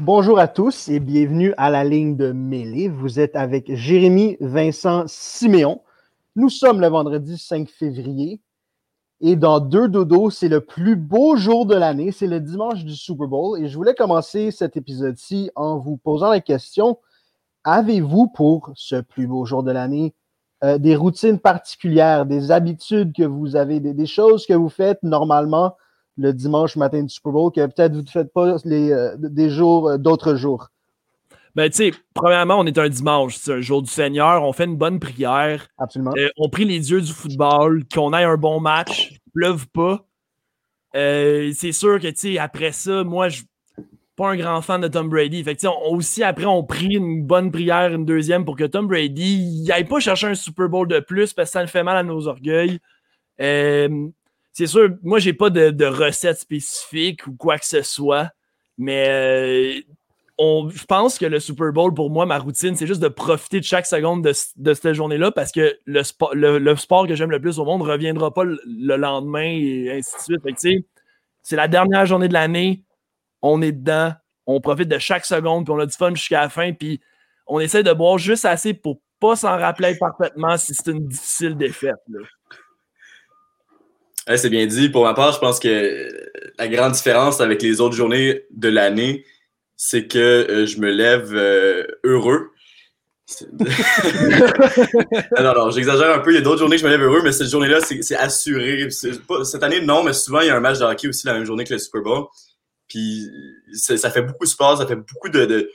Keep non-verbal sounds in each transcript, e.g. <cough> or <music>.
Bonjour à tous et bienvenue à la ligne de mêlée. Vous êtes avec Jérémy Vincent Siméon. Nous sommes le vendredi 5 février et dans deux dodos, c'est le plus beau jour de l'année. C'est le dimanche du Super Bowl et je voulais commencer cet épisode-ci en vous posant la question avez-vous pour ce plus beau jour de l'année euh, des routines particulières, des habitudes que vous avez, des, des choses que vous faites normalement le dimanche matin du Super Bowl que peut-être vous ne faites pas les, euh, des jours, euh, d'autres jours? Ben, tu sais, premièrement, on est un dimanche, c'est un jour du Seigneur, on fait une bonne prière. Absolument. Euh, on prie les dieux du football, qu'on ait un bon match, qu'il pleuve pas. Euh, c'est sûr que, tu sais, après ça, moi, je suis pas un grand fan de Tom Brady. Fait que, tu sais, on- aussi, après, on prie une bonne prière, une deuxième, pour que Tom Brady n'aille pas chercher un Super Bowl de plus parce que ça le fait mal à nos orgueils. Euh, c'est sûr, moi, j'ai pas de, recette spécifique ou quoi que ce soit, mais euh, je pense que le Super Bowl, pour moi, ma routine, c'est juste de profiter de chaque seconde de, cette journée-là parce que le, le, sport que j'aime le plus au monde ne reviendra pas le, le lendemain et ainsi de suite. C'est la dernière journée de l'année, on est dedans, on profite de chaque seconde, puis on a du fun jusqu'à la fin, puis on essaie de boire juste assez pour pas s'en rappeler parfaitement si c'est une difficile défaite. là. C'est bien dit. Pour ma part, je pense que la grande différence avec les autres journées de l'année, c'est que euh, je me lève euh, heureux. <laughs> Non, non, j'exagère un peu. Il y a d'autres journées que je me lève heureux, mais cette journée-là, c'est assuré. Cette année, non, mais souvent, il y a un match de hockey aussi la même journée que le Super Bowl. Puis ça fait beaucoup de sport, ça fait beaucoup de,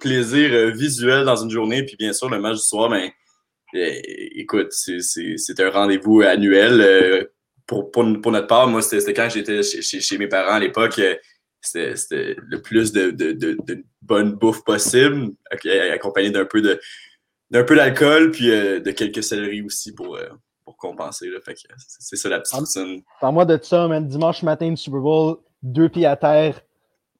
plaisir euh, visuel dans une journée. Puis bien sûr, le match du soir, ben, euh, écoute, c'est un rendez-vous annuel. Pour, pour, pour notre part, moi, c'était quand j'étais chez, chez, chez mes parents à l'époque. euh, C'était le plus de, de, de, de bonne bouffe possible, ac- accompagné d'un peu de d'un peu d'alcool, puis euh, de quelques céleris aussi pour, euh, pour compenser. Là. Fait que c'est ça la petite routine. Parle-moi de ça, man. Dimanche matin du Super Bowl, deux pieds à terre,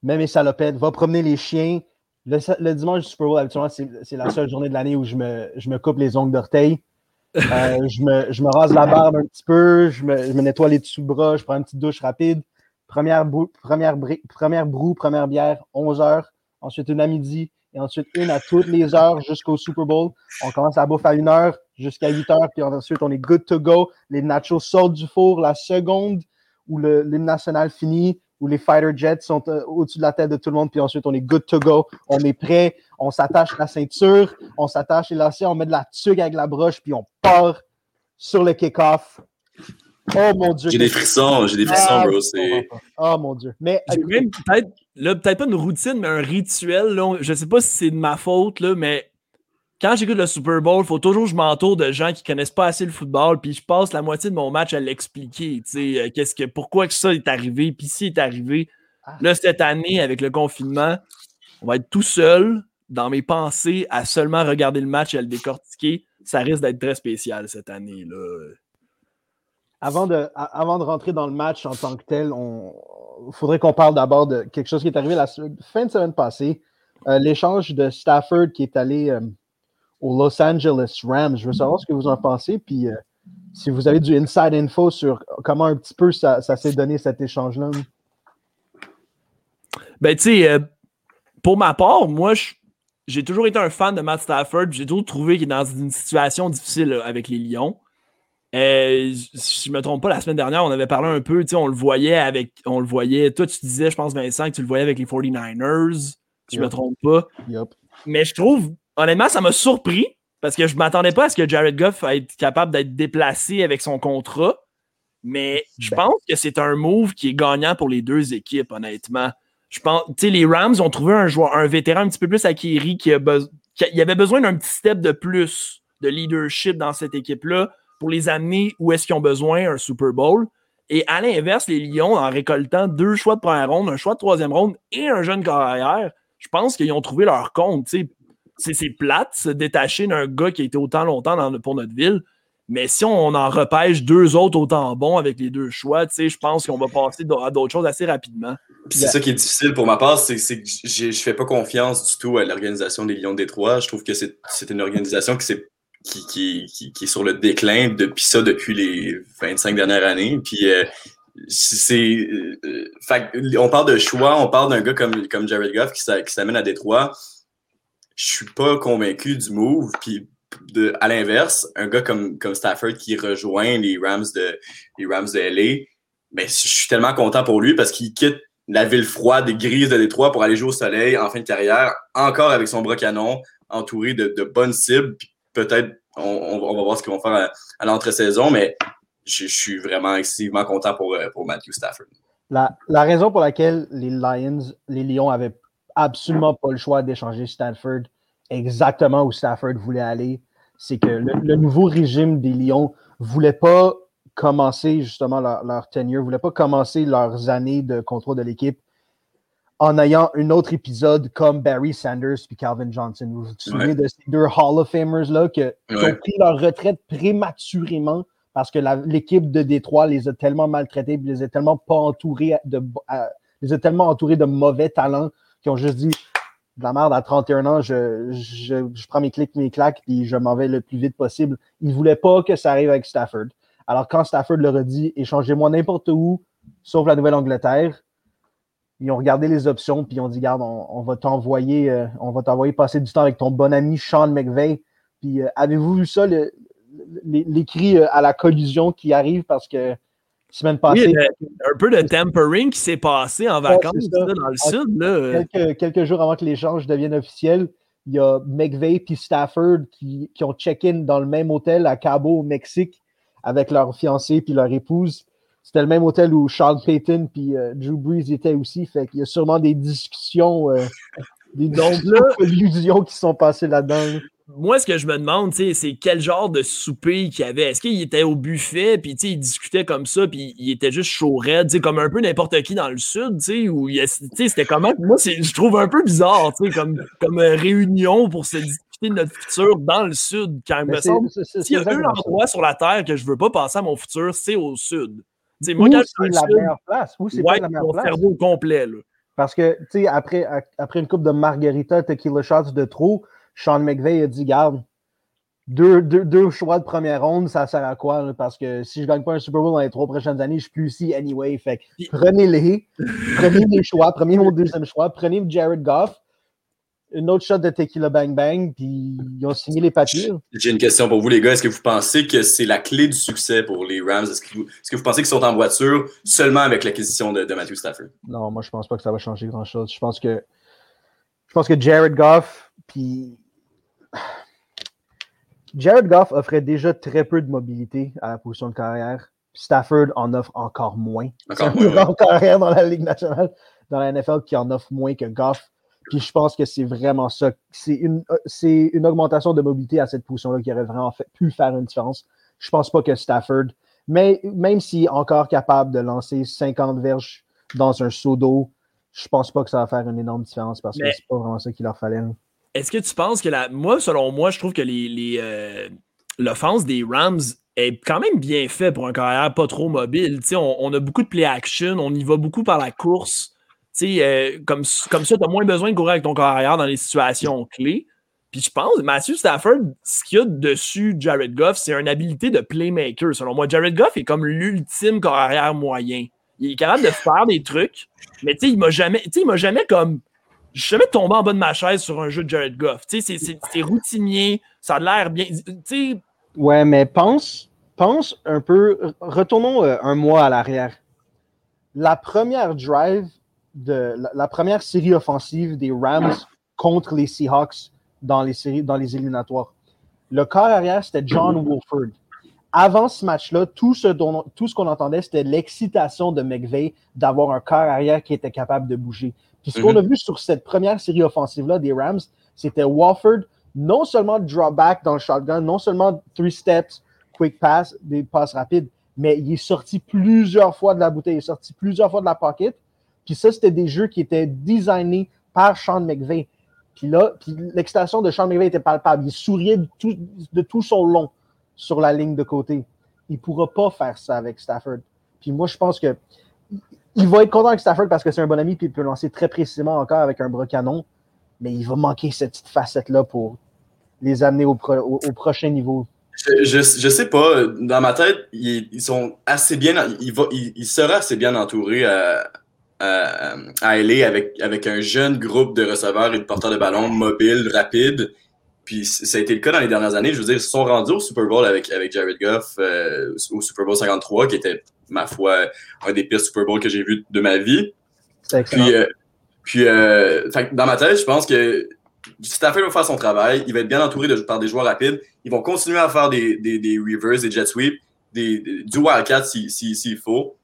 même mes salopettes, va promener les chiens. Le, le dimanche du Super Bowl, habituellement, c'est c'est la seule journée de l'année où je me, je me coupe les ongles d'orteil. Euh, je, me, je me rase la barbe un petit peu, je me, je me nettoie les dessous de bras, je prends une petite douche rapide. Première, brou, première, première broue, première bière, 11 heures. Ensuite une à midi et ensuite une à toutes les heures jusqu'au Super Bowl. On commence à bouffer à une heure jusqu'à 8 heures, puis ensuite on est good to go. Les nachos sortent du four la seconde où l'hymne national finit, où les fighter jets sont euh, au-dessus de la tête de tout le monde, puis ensuite on est good to go. On est prêt, on s'attache la ceinture, on s'attache les lacets, on met de la tuque avec la broche, puis on part sur le kick-off. Oh mon Dieu. J'ai des frissons, j'ai des frissons, Ah, bro. C'est Oh mon Dieu. Mais J'ai écoute, même peut-être, là, peut-être pas une routine, mais un rituel. Là, On- je sais pas si c'est de ma faute, là, mais quand j'écoute le Super Bowl, il faut toujours que je m'entoure de gens qui connaissent pas assez le football, puis je passe la moitié de mon match à l'expliquer. tu sais, euh, qu'est-ce que, pourquoi que ça est arrivé, puis si est arrivé. Ah. Là, cette année, avec le confinement, on va être tout seul dans mes pensées à seulement regarder le match et à le décortiquer. Ça risque d'être très spécial cette année. Là. avant de, avant de rentrer dans le match en tant que tel, il faudrait qu'on parle d'abord de quelque chose qui est arrivé la fin de semaine passée. Euh, L'échange de Stafford qui est allé euh, aux Los Angeles Rams. Je veux savoir ce que vous en pensez, puis euh, si vous avez du inside info sur comment un petit peu ça, ça s'est donné cet échange-là. Ben, tu sais, euh, pour ma part, moi, j'ai toujours été un fan de Matt Stafford. J'ai toujours trouvé qu'il est dans une situation difficile là, avec les Lions. Euh, si je me trompe pas, la semaine dernière, on avait parlé un peu, on le voyait avec. On le voyait. Toi, tu disais, je pense, Vincent, que tu le voyais avec les 49ers, si je me Yep. trompe pas. Mais je trouve, honnêtement, ça m'a surpris parce que je m'attendais pas à ce que Jared Goff être capable d'être déplacé avec son contrat. Mais je Ben. pense que c'est un move qui est gagnant pour les deux équipes, honnêtement. Je pense, tu sais, les Rams ont trouvé un joueur, un vétéran un petit peu plus acquéri qui a besoin, il avait besoin d'un petit step de plus de leadership dans cette équipe-là pour les amener où est-ce qu'ils ont besoin un Super Bowl. Et à l'inverse, les Lions, en récoltant deux choix de première ronde, un choix de troisième ronde et un jeune carrière, je pense qu'ils ont trouvé leur compte. tu sais. C'est plate se détacher d'un gars qui a été autant longtemps dans- pour notre ville. Mais si on en repêche deux autres autant bons avec les deux choix, je pense qu'on va passer à d'autres choses assez rapidement. C'est ça qui est difficile pour ma part, c'est que je fais pas confiance du tout à l'organisation des Lions de Détroit. Je trouve que c'est une organisation qui, qui, qui, qui est sur le déclin depuis ça depuis les 25 dernières années. Puis euh, c'est, euh, on parle de choix, on parle d'un gars comme, comme Jared Goff qui, s'amène à Détroit. Je suis pas convaincu du move. Puis de, à l'inverse, un gars comme, comme Stafford qui rejoint les Rams de, les Rams de LA, ben, je suis tellement content pour lui parce qu'il quitte la ville froide et grise de Détroit pour aller jouer au soleil en fin de carrière, encore avec son bras canon, entouré de, de bonnes cibles. Peut-être, on, va voir ce qu'ils vont faire à, à l'entre-saison, mais je, suis vraiment excessivement content pour, euh, pour Matthew Stafford. La, la, raison pour laquelle les Lions, les Lions avaient absolument pas le choix d'échanger Stafford exactement où Stafford voulait aller, c'est que le, nouveau régime des Lions voulait pas commencer justement leur, leur tenure, voulait pas commencer leurs années de contrôle de l'équipe en ayant un autre épisode comme Barry Sanders puis Calvin Johnson. Vous vous souvenez de ces deux Hall of Famers là que, qui ont pris leur retraite prématurément parce que l'équipe de Détroit les a tellement maltraités, les a tellement pas entourés de, les a tellement entourés de mauvais talents qui ont juste dit de la merde à 31 ans, je, je, je prends mes clics, mes claques, puis je m'en vais le plus vite possible. Ils ne voulaient pas que ça arrive avec Stafford. Alors quand Stafford leur a dit échangez-moi n'importe où, sauf la Nouvelle-Angleterre, ils ont regardé les options, puis ils ont dit Garde, on, va t'envoyer, euh, on va t'envoyer passer du temps avec ton bon ami Sean McVeigh. Puis euh, avez-vous vu ça, le, l'écrit euh, à la collusion qui arrive parce que semaine passée. un peu de tempering qui s'est passé en vacances dans le sud. Quelques, quelques, jours avant que l'échange devienne officiel, il y a McVeigh et Stafford qui, qui ont check-in dans le même hôtel à Cabo, au Mexique, avec leur fiancée puis leur épouse. C'était le même hôtel où Charles Payton puis euh, Drew Brees étaient aussi. Fait qu'il y a sûrement des discussions, euh, des <laughs> collusions qui sont passées là-dedans. Moi, ce que je me demande, c'est quel genre de souper qu'il y avait. Est-ce qu'il était au buffet, puis il discutait comme ça, puis il était juste chaud raide, comme un peu n'importe qui dans le sud, ou c'était comment? Moi, je trouve un peu bizarre, comme, comme euh, réunion pour se discuter de notre futur dans le sud, quand il me semble. S'il y a un endroit sur la Terre que je veux pas passer à mon futur, c'est au sud. c'est la meilleure place. Où c'est pas la meilleure place. cerveau complet, là. Parce que, tu sais, après, après une coupe de margarita, tequila shots de trop, Sean McVeigh a dit Garde, deux, deux, choix de première ronde, ça sert à quoi? Parce que si je ne gagne pas un Super Bowl dans les trois prochaines années, je suis plus ici anyway. Fait prenez-les, prenez les choix, prenez mon deuxième choix, prenez Jared Goff, une autre shot de Tequila Bang Bang, puis ils ont signé les papiers. J'ai une question pour vous, les gars. Est-ce que vous pensez que c'est la clé du succès pour les Rams? Est-ce que, vous, que vous pensez qu'ils sont en voiture seulement avec l'acquisition de, de Matthew Stafford? Non, moi, je pense pas que ça va changer grand-chose. Je pense que je pense que Jared Goff, puis Jared Goff offrait déjà très peu de mobilité à la position de carrière. Stafford en offre encore moins. Encore moins. carrière dans la Ligue nationale, dans la NFL, qui en offre moins que Goff. Puis je pense que c'est vraiment ça. C'est une, une augmentation de mobilité à cette position-là qui aurait vraiment pu faire une différence. Je pense pas que Stafford, mais même s'il est encore capable de lancer 50 verges dans un seau d'eau, je pense pas que ça va faire une énorme différence parce que c'est pas vraiment ça qu'il leur fallait. Est-ce que tu penses que la. Moi, selon moi, je trouve que les, euh, l'offense des Rams est quand même bien fait pour un carrière pas trop mobile. On, on, a beaucoup de play action, on y va beaucoup par la course. Euh, comme, comme ça, tu as moins besoin de courir avec ton carrière dans les situations clés. Puis je pense, Matthew Stafford, ce qu'il y a dessus Jared Goff, c'est une habilité de playmaker. Selon moi, Jared Goff est comme l'ultime carrière moyen. Il est capable de faire des trucs, mais il m'a jamais, m'a jamais comme je suis jamais tombé en bas de ma chaise sur un jeu de Jared Goff. C'est routinier, ça a l'air bien. Ouais, mais pense, pense un peu. Retournons euh, un mois à l'arrière. La première drive de la, première série offensive des Rams contre les Seahawks dans les séries, dans les éliminatoires. Le corps arrière, c'était John Wolford. Avant ce match-là, tout ce, tout ce qu'on entendait, c'était l'excitation de McVeigh d'avoir un corps arrière qui était capable de bouger. Puis ce qu'on mhm. a vu sur cette première série offensive-là des Rams, c'était Wofford, non seulement drop back dans le shotgun, non seulement three steps, quick pass, des passes rapides, mais il est sorti plusieurs fois de la bouteille, il est sorti plusieurs fois de la pocket. Puis ça, c'était des jeux qui étaient designés par Sean McVay. Puis là, l'excitation de Sean McVay était palpable. Il souriait de tout, de tout son long sur la ligne de côté. Il ne pourra pas faire ça avec Stafford. Puis moi, je pense que il va être content avec Stafford parce que c'est un bon ami puis il peut lancer très précisément encore avec un bras canon. Mais il va manquer cette petite facette-là pour les amener au, prochain niveau. Je, je, sais pas. Dans ma tête, ils, sont assez bien. Il, sera assez bien entouré à, à, à LA avec, avec un jeune groupe de receveurs et de porteurs de ballon mobiles, rapides. Puis ça a été le cas dans les dernières années. Je veux dire, ils se sont rendus au Super Bowl avec, avec Jared Goff, euh, au Super Bowl 53, qui était, ma foi, un des pires Super Bowls que j'ai vu de ma vie. Puis, euh, puis euh, dans ma tête, je pense que Stafford va faire son travail. Il va être bien entouré de, par des joueurs rapides. Ils vont continuer à faire des, des, des reverse, des jet sweeps, des, du wildcat s'il si, si, faut.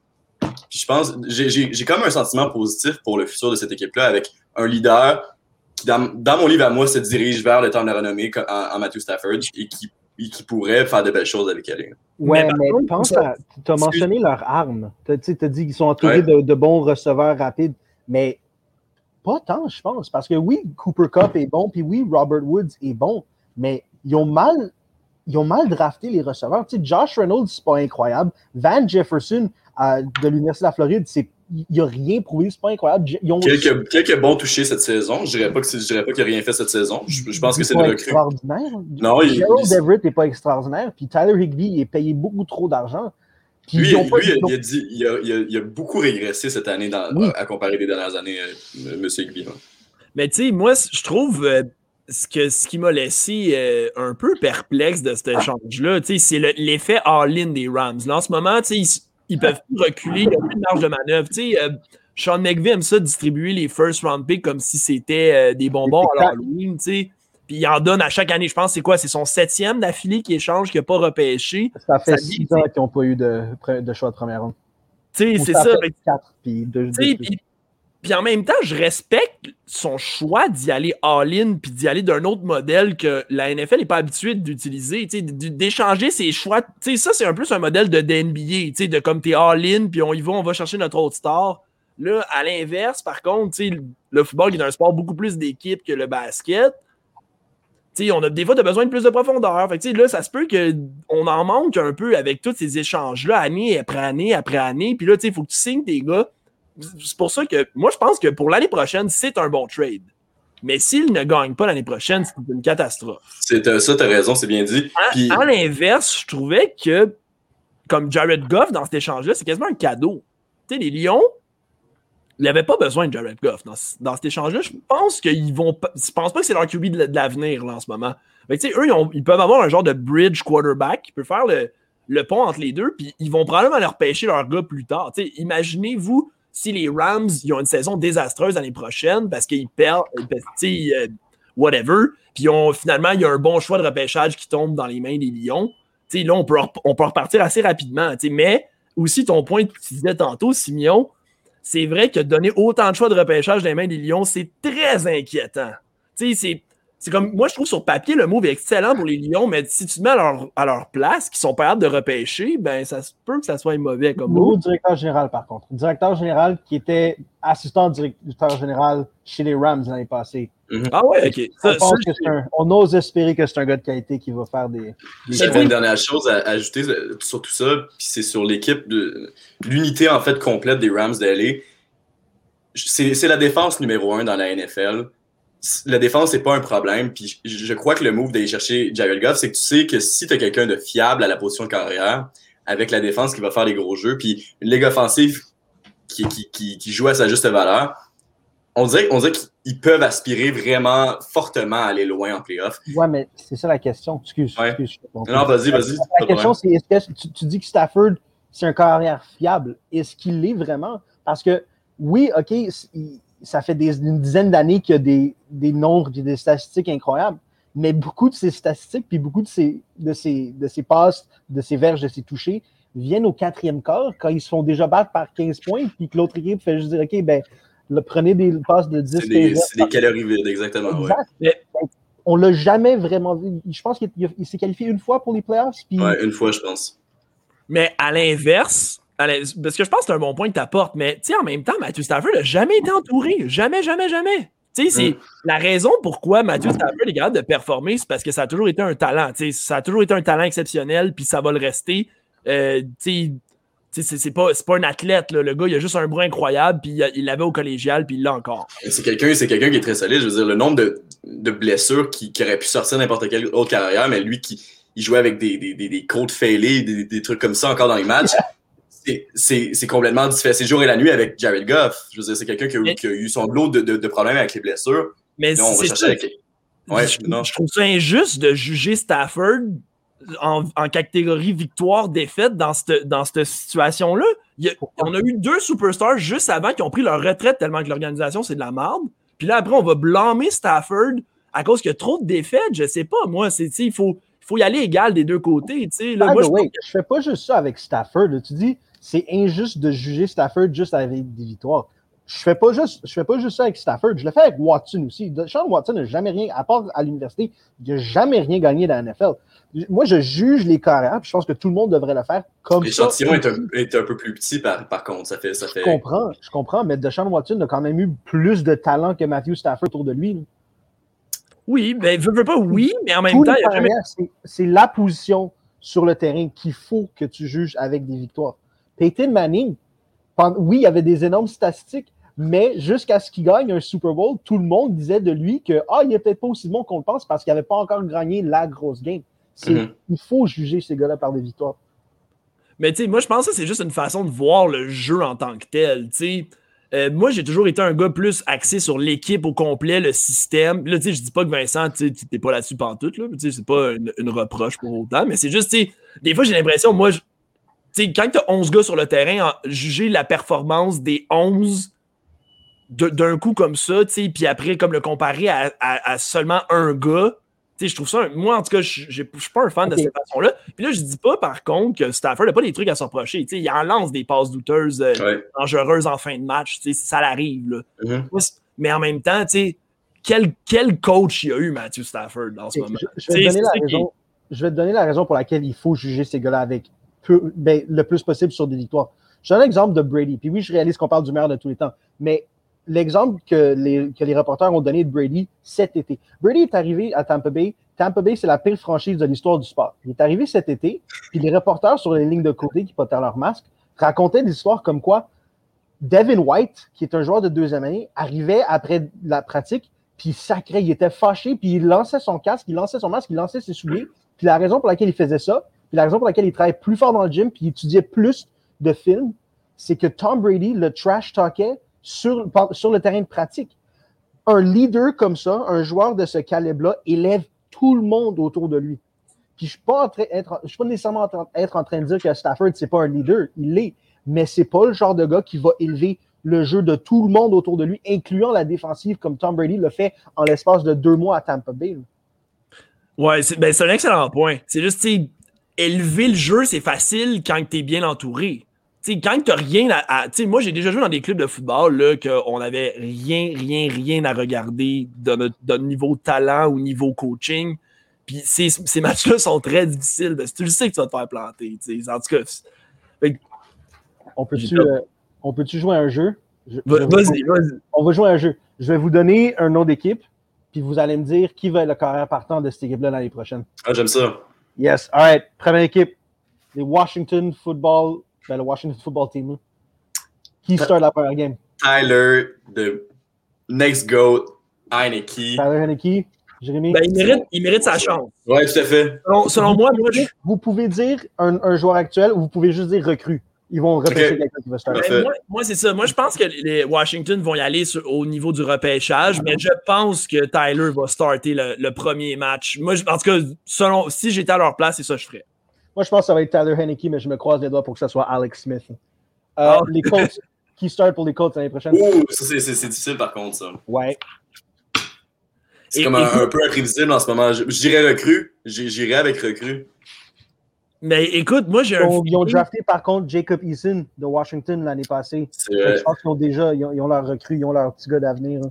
Puis je pense, j'ai même un sentiment positif pour le futur de cette équipe-là avec un leader qui, dans, dans, mon livre à moi, se dirige vers le temps de la renommée en, en Matthew Stafford et qui, qui, pourrait faire de belles choses avec elle. Ouais, mais, pense à. Tu as mentionné leurs armes. Tu as, dit qu'ils sont entourés de, de, bons receveurs rapides, mais pas tant, je pense. Parce que oui, Cooper Cup est bon, puis oui, Robert Woods est bon, mais ils ont mal. Ils ont mal drafté les receveurs. Tu sais, Josh Reynolds, c'est pas incroyable. Van Jefferson euh, de l'Université de la Floride, c'est il n'a rien prouvé, c'est pas incroyable. Ont... Quelques, quelques, bons touchés cette saison. Je dirais pas que dirais pas qu'il n'a rien fait cette saison. Je, pense que c'est le recrue. extraordinaire. Non, il, Gerald Everett n'est pas extraordinaire. Puis Tyler Higby, il est payé beaucoup trop d'argent. Lui, lui il, a dit, il, a, il, a, beaucoup régressé cette année dans, à, comparer les dernières années, euh, M. Higby. Mais tu sais, moi, je trouve euh, ce, que, ce qui m'a laissé euh, un peu perplexe de cet échange-là, c'est l'effet all-in des Rams. Là, en ce moment, ils, ils peuvent plus reculer, il n'y a plus de marge de manœuvre. Tu sais, Sean McVay aime ça distribuer les first round picks comme si c'était des bonbons à l'Halloween, tu sais. Puis il en donne à chaque année, je pense, c'est quoi? C'est son septième d'affilée qui échange, qui n'a pas repêché. Ça fait six ans qu'ils n'ont pas eu de, de, choix de première ronde. Tu sais, c'est ça. puis, puis, en même temps, je respecte son choix d'y aller all-in puis d'y aller d'un autre modèle que la NFL n'est pas habituée d'utiliser, d'échanger ses choix. Tu sais, ça, c'est un plus un modèle de NBA, de comme t'es all-in puis on y va, on va chercher notre autre star. Là, à l'inverse, par contre, le football est un sport beaucoup plus d'équipe que le basket on a des fois de besoin de plus de profondeur. Fait là, ça se peut qu'on en manque un peu avec tous ces échanges-là, année après année après année. Puis là, il faut que tu signes tes gars. C'est pour ça que moi, je pense que pour l'année prochaine, c'est un bon trade. Mais s'il ne gagne pas l'année prochaine, c'est une catastrophe. C'est euh, ça, tu as raison, c'est bien dit. À, l'inverse, je trouvais que, comme Jared Goff dans cet échange-là, c'est quasiment un cadeau. Tu sais, les Lions, il avait pas besoin de Jared Goff dans, cet échange-là. Je pense qu'ils vont. Je pense pas que c'est leur QB de, l'avenir en ce moment. eux, ils, peuvent avoir un genre de bridge quarterback qui peut faire le, pont entre les deux, puis ils vont probablement leur pêcher leur gars plus tard. Imaginez-vous si les Rams ils ont une saison désastreuse l'année prochaine parce qu'ils perdent, euh, whatever, puis finalement, il y a un bon choix de repêchage qui tombe dans les mains des Lions. là, on peut, on peut repartir assez rapidement. Mais aussi, ton point que tu disais tantôt, Simeon, c'est vrai que donner autant de choix de repêchage dans les mains des Lions, c'est très inquiétant. Tu sais, c'est comme, moi, je trouve sur papier, le move est excellent pour les Lions, mais si tu te mets à leur, à leur place, qui sont pas hâte de repêcher, ben, ça se peut que ça soit mauvais comme move. directeur général, par contre. Directeur général qui était assistant directeur général chez les Rams l'année passée. Mhm. Ah ouais, ok. on ose espérer que c'est un gars de qualité qui va faire des. des une dernière chose à, ajouter sur tout ça, puis c'est sur l'équipe de l'unité en fait complète des Rams d'LA. C'est la défense numéro un dans la NFL. La défense, c'est pas un problème. Puis je crois que le move d'aller chercher Jared Goff, c'est que tu sais que si tu as quelqu'un de fiable à la position de carrière, avec la défense qui va faire les gros jeux, puis une ligue offensive qui, qui, qui joue à sa juste valeur, on dirait, on dirait qu'ils peuvent aspirer vraiment fortement à aller loin en playoff. Ouais, mais c'est ça la question. Excuse. moi non, vas-y, vas-y. La question, c'est est-ce que tu, dis que Stafford, c'est un carrière fiable? Est-ce qu'il l'est vraiment? Parce que, oui, OK, ça fait une dizaine d'années qu'il y a des, des nombres et des statistiques incroyables, mais beaucoup de ces statistiques, puis beaucoup de ces, de ces, de ces passes, de ces verges, de ces touchés, viennent au quatrième quart quand ils se font déjà battre par 15 points, puis que l'autre équipe fait juste dire, OK, ben, le, prenez des passes de 10 C'est des, des, calories vides, exactement. On l'a jamais vraiment vu. Je pense qu'il s'est qualifié une fois pour les playoffs. Puis... Ouais, une fois, je pense. Mais à l'inverse, parce que je pense que c'est un bon point que tu apportes, mais en même temps, Matthew Stafford n'a jamais été entouré. Jamais, jamais, jamais. Mm. la raison pourquoi Matthew Stafford est capable de performer, c'est parce que ça a toujours été un talent. ça a toujours été un talent exceptionnel, puis ça va le rester. Euh, c'est pas, pas un athlète, là. le gars, il a juste un bras incroyable, puis il l'avait au collégial, puis il l'a encore. C'est quelqu'un qui est très solide. Je veux dire, le nombre de, de blessures qui, qui aurait pu sortir n'importe quelle autre carrière, mais lui qui, il jouait avec des, des, des, des côtes failés, des, des trucs comme ça encore dans les matchs. <laughs> C'est complètement différent. C'est jour et la nuit avec Jared Goff. Je veux dire, c'est quelqu'un qui, a eu son lot de, de, de problèmes avec les blessures. Mais c'est ça. Avec... Ouais, je, je, trouve ça injuste de juger Stafford en, en catégorie victoire-défaite dans cette, dans cette situation-là. On a eu deux superstars juste avant qui ont pris leur retraite tellement que l'organisation, c'est de la merde. Puis là, après, on va blâmer Stafford à cause qu'il y a trop de défaites. Je sais pas, moi, il faut, faut y aller égal des deux côtés. Là, moi, je, je fais pas juste ça avec Stafford. Tu dis, c'est injuste de juger Stafford juste avec des victoires. Je fais pas juste, je fais pas juste ça avec Stafford, je le fais avec Watson aussi. Sean Watson n'a jamais rien, à part à l'université, il n'a jamais rien gagné dans la NFL. Moi, je juge les carrières, puis je pense que tout le monde devrait le faire comme ça. L'échantillon est, est, un peu plus petit, par, par contre. Ça fait, ça fait... Je comprends, je comprends, mais Deshaun Watson a quand même eu plus de talent que Matthew Stafford autour de lui. Oui, mais ben, veux, pas oui, mais en même temps, jamais... c'est la position sur le terrain qu'il faut que tu juges avec des victoires. Peyton Manning, oui, il y avait des énormes statistiques, mais jusqu'à ce qu'il gagne un Super Bowl, tout le monde disait de lui que ah, il n'est peut-être pas aussi bon qu'on le pense parce qu'il n'avait pas encore gagné la grosse game. Mm-hmm. Il faut juger ces gars-là par des victoires. Mais tu sais, moi, je pense que c'est juste une façon de voir le jeu en tant que tel. Euh, moi, j'ai toujours été un gars plus axé sur l'équipe au complet, le système. Là, tu sais, je dis pas que Vincent, tu n'es pas là-dessus pantoute, là. Tu sais, c'est pas une, une, reproche pour autant, mais c'est juste, tu sais, des fois, j'ai l'impression, moi, sais, quand tu as 11 gars sur le terrain, juger la performance des 11 d'un coup comme ça, puis après, comme le comparer à, seulement un gars, je trouve ça. Moi, en tout cas, je ne suis pas un fan de cette façon-là. Puis là, je dis pas, par contre, que Stafford n'a pas des trucs à se reprocher. Il en lance des passes douteuses, euh, dangereuses en fin de match. Ça l'arrive. Mm-hmm. Mais en même temps, quel, quel coach il a eu, Matthew Stafford, en ce moment? Je, vais je, vais te donner la raison pour laquelle il faut juger ces gars-là avec ben, le plus possible sur des victoires. Donne un exemple de Brady. Puis oui, je réalise qu'on parle du meilleur de tous les temps. Mais l'exemple que les, que les reporters ont donné de Brady cet été. Brady est arrivé à Tampa Bay. Tampa Bay, c'est la pire franchise de l'histoire du sport. Il est arrivé cet été, puis les reporters sur les lignes de côté qui portaient leur masque racontaient des histoires comme quoi Devin White, qui est un joueur de deuxième année, arrivait après la pratique, puis sacrait, il était fâché, puis il lançait son casque, il lançait son masque, il lançait ses souliers. Puis la raison pour laquelle il faisait ça, puis la raison pour laquelle il travaille plus fort dans le gym puis il étudiait plus de films, c'est que Tom Brady le trash talkait sur, sur le terrain de pratique. Un leader comme ça, un joueur de ce calibre-là, élève tout le monde autour de lui. Puis je ne suis pas nécessairement être en train de dire que Stafford, c'est pas un leader. Il l'est. Mais c'est pas le genre de gars qui va élever le jeu de tout le monde autour de lui, incluant la défensive, comme Tom Brady le fait en l'espace de deux mois à Tampa Bay. Ouais, c'est ben, un excellent point. C'est juste, élever le jeu, c'est facile quand tu es bien entouré. T'sais, quand tu rien à. moi, j'ai déjà joué dans des clubs de football là, qu'on n'avait rien, rien, rien à regarder de notre, niveau talent ou niveau coaching. Puis ces, ces matchs-là sont très difficiles. Parce que tu le sais que tu vas te faire planter. En tout cas, on peut-tu euh, peut jouer à un jeu? Vas-y, vas-y. On va jouer à un jeu. Je vais vous donner un nom d'équipe, puis vous allez me dire qui va être le carrière partant de cette équipe-là l'année prochaine. Ah, j'aime ça. Yes. All right. Première équipe. Les Washington Football. Ben, le Washington Football Team. Qui start la première game? Tyler, the next GOAT, Heineke. Tyler Heineke. Jérémy? Ben, il, mérite, il mérite sa chance. Oui, tout à fait. Selon, moi, moi vous pouvez dire un, un, joueur actuel ou vous pouvez juste dire recrue ils vont repêcher quelqu'un qui va ben, moi, c'est ça. Moi, je pense que les Washington vont y aller au niveau du repêchage, mais je pense que Tyler va starter le, premier match. Moi, en tout cas, selon, si j'étais à leur place, c'est ça que je ferais. Moi, je pense que ça va être Tyler Henneke, mais je me croise les doigts pour que ce soit Alex Smith. Euh, ah. Les Colts, <laughs> qui start pour les Colts l'année prochaine? ça, c'est difficile par contre, ça. Ouais. C'est comme un, peu imprévisible en ce moment. J'irais recrue. J'irais avec recrue. Mais écoute, moi j'ai un. Ils ont drafté par contre Jacob Eason de Washington l'année passée. Je pense qu'ils ont déjà ils ont, leur recrue, ils ont leur petit gars d'avenir. Hein.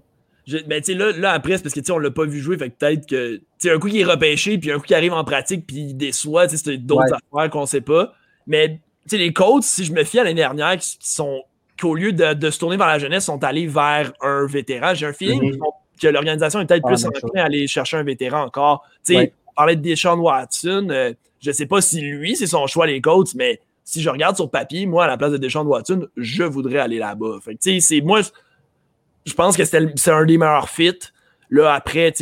Mais tu sais, là, là, après, c'est parce que tu sais, on l'a pas vu jouer, fait que peut-être que. Tu sais, un coup qui est repêché, puis un coup qui arrive en pratique, puis il déçoit, tu sais, c'est d'autres affaires qu'on sait pas. Mais tu sais, les coachs, si je me fie à l'année dernière, qui, sont. qu'au lieu de, de, se tourner vers la jeunesse, sont allés vers un vétéran. J'ai un feeling mm-hmm. que l'organisation est peut-être plus en train d'aller chercher un vétéran encore. Tu sais, on parlait de Deshaun Watson. Euh, je ne sais pas si lui, c'est son choix, les Colts, mais si je regarde sur papier, moi, à la place de Deshaun Watson, je voudrais aller là-bas. Fait c'est moi, je pense que c'est un des meilleurs fits. Là, après,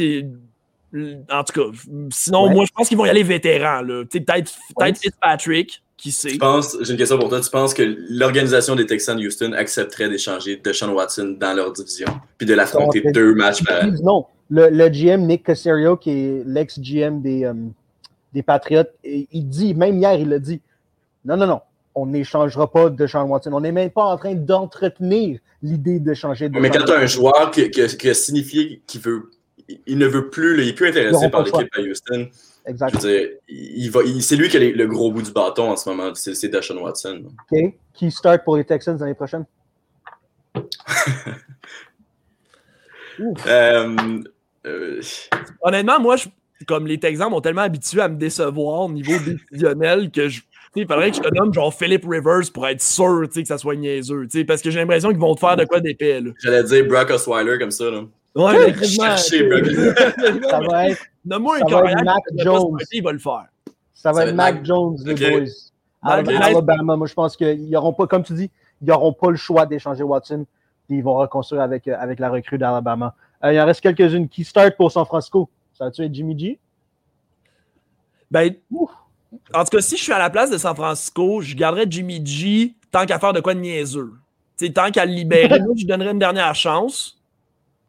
En tout cas, sinon, Ouais. moi, je pense qu'ils vont y aller vétérans. Tu Peut-être Fitzpatrick, qui sait. Tu j'ai une question pour toi, tu penses que l'organisation des Texans de Houston accepterait d'échanger Deshaun Watson dans leur division, puis de l'affronter Non, deux matchs par année? Non, le, le GM Nick Casario, qui est l'ex-GM des, euh, des Patriots, et il dit, même hier, il a dit non, non, non, on n'échangera pas de Sean Watson. On n'est même pas en train d'entretenir l'idée de changer de Mais quand tu as un joueur qui, qui- qui a signifié qu'il veut, il ne veut plus, là, il est plus intéressé par l'équipe à Houston. Je Exact. veux dire, il va, il- c'est lui qui a les- le gros bout du bâton en ce moment, c'est c'est Deshaun Watson. OK. Qui start pour les Texans l'année prochaine? <laughs> Euh, euh, Honnêtement, moi, je- comme les Texans m'ont tellement habitué à me décevoir au niveau décisionnel que je. tu sais, Il faudrait que je te nomme genre Philip Rivers pour être sûr tu sais, que ça soit niaiseux. tu sais, Parce que j'ai l'impression qu'ils vont te faire de quoi d'épais. J'allais dire Brock Osweiler comme ça. Là. Ouais, mais Chercher. Brock. <laughs> Ça va être, Nomme-moi un ça va carrière être Mac Jones. il va le faire. ça va être Mac Jones, les boys. Alabama, moi, je pense qu'ils n'auront pas, comme tu dis, ils n'auront pas le choix d'échanger Watson. puis Ils vont reconstruire avec, euh, avec la recrue d'Alabama. Euh, il en reste quelques-unes qui start pour San Francisco. Ça va-tu être Jimmy G? Ben, en tout cas, si je suis à la place de San Francisco, je garderais Jimmy G tant qu'à faire de quoi de niaiseux. Tu sais, tant qu'à le libérer, <laughs> moi, je lui donnerais une dernière chance.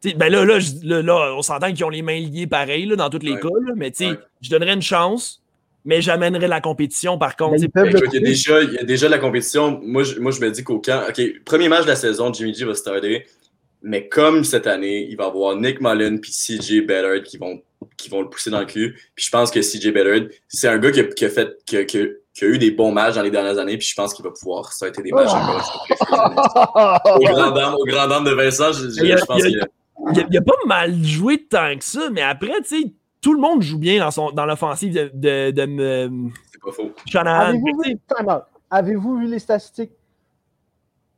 Tu sais, ben là, là, je- là, là, on s'entend qu'ils ont les mains liées pareil là, dans tous les Ouais. cas, là, mais tu Ouais. je donnerais une chance, mais j'amènerais la compétition par contre. Ben, tu Ben, écoute, il, y a déjà, il y a déjà de la compétition. Moi je, moi, je me dis qu'au camp, OK, premier match de la saison, Jimmy G va starter. Mais comme cette année, il va y avoir Nick Mullen puis CJ Bellard qui vont, qui vont le pousser dans le cul. Puis je pense que CJ Bellard, c'est un gars qui a, qui a fait, qui a, qui a- qui a eu des bons matchs dans les dernières années. Puis je pense qu'il va pouvoir starter des matchs encore Freezers. Au grand dame, au grand dame de Vincent, je, je- a- je pense a- qu'il a- il, a, il a pas mal joué tant que ça, mais après, tu sais, tout le monde joue bien dans, son, dans l'offensive de, de, de, euh, c'est pas faux. Shanahan. Avez-vous vu, time out. Avez-vous vu les statistiques?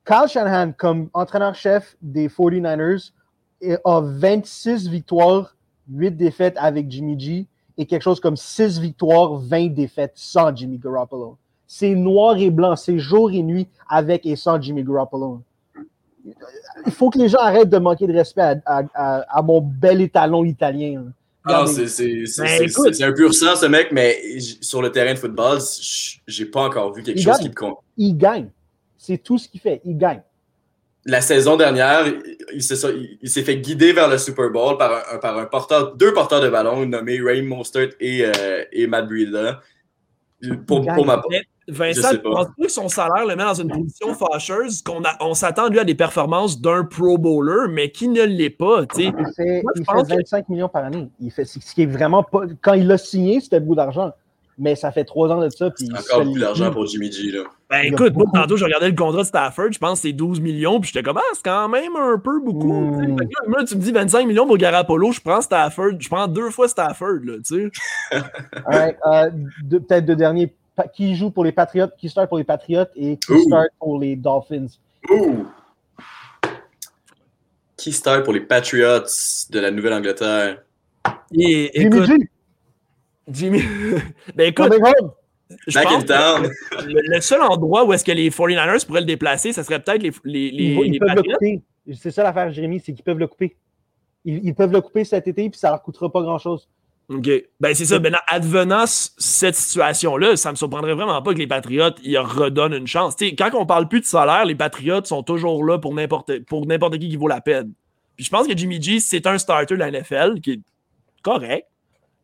Kyle Shanahan, comme entraîneur-chef des 49ers, est- a 26 victoires, 8 défaites avec Jimmy G et quelque chose comme 6 victoires, 20 défaites sans Jimmy Garoppolo. C'est noir et blanc, c'est jour et nuit avec et sans Jimmy Garoppolo. Il faut que les gens arrêtent de manquer de respect à, à- à- à mon bel étalon italien. Ah, c'est Ben, c'est- un pur sang, ce mec, mais sur le terrain de football, j'ai pas encore vu quelque chose gagne. qui me con- Il gagne. C'est tout ce qu'il fait. Il gagne. La saison dernière, il, il s'est il- il s'est fait guider vers le Super Bowl par un, par un porteur, deux porteurs de ballon nommés Ray Mostert et, euh, et Matt Breida. Pour, pour ma Je Vincent, sais tu pas. penses pas que son salaire le met dans une position fâcheuse, qu'on a- on s'attend lui à des performances d'un Pro Bowler, mais qui ne l'est pas, tu sais? Il fait, Moi, je il pense fait 25 millions par année. Il fait, ce qui est vraiment pas. Quand il l'a signé, c'était beaucoup d'argent. Mais ça fait trois ans de ça. Puis encore lit d'argent plus. pour Jimmy G. Là. Ben écoute, moi, tantôt, je regardais le contrat de Stafford, je pense que c'est 12 millions, puis j'étais comme, ah, c'est quand même un peu beaucoup. Mm. que là, moi, tu me dis 25 millions pour Garapolo, je prends Stafford, je prends deux fois Stafford, là, tu sais. <laughs> All right, euh, Peut-être deux derniers. Qui joue pour les Patriots, qui start pour les Patriots et qui start pour les Dolphins. Ouh! Qui start pour les Patriots de la Nouvelle-Angleterre? Et Jimmy écoute, G, Jimmy. <laughs> ben écoute, je Back pense que le, le seul endroit où est-ce que les 49ers pourraient le déplacer, ça serait peut-être les, les, les, Ils, peuvent le Patriots. couper. C'est ça l'affaire, Jérémy, c'est qu'ils peuvent le couper. Ils, ils peuvent le couper cet été, puis ça leur coûtera pas grand-chose. OK. Ben, c'est ça. Ben, advenant cette situation-là, ça me surprendrait vraiment pas que les Patriotes ils redonnent une chance. Tu sais, quand on parle plus de salaire, les Patriotes sont toujours là pour n'importe pour n'importe qui qui vaut la peine. Puis je pense que Jimmy G, c'est un starter de la NFL qui est correct,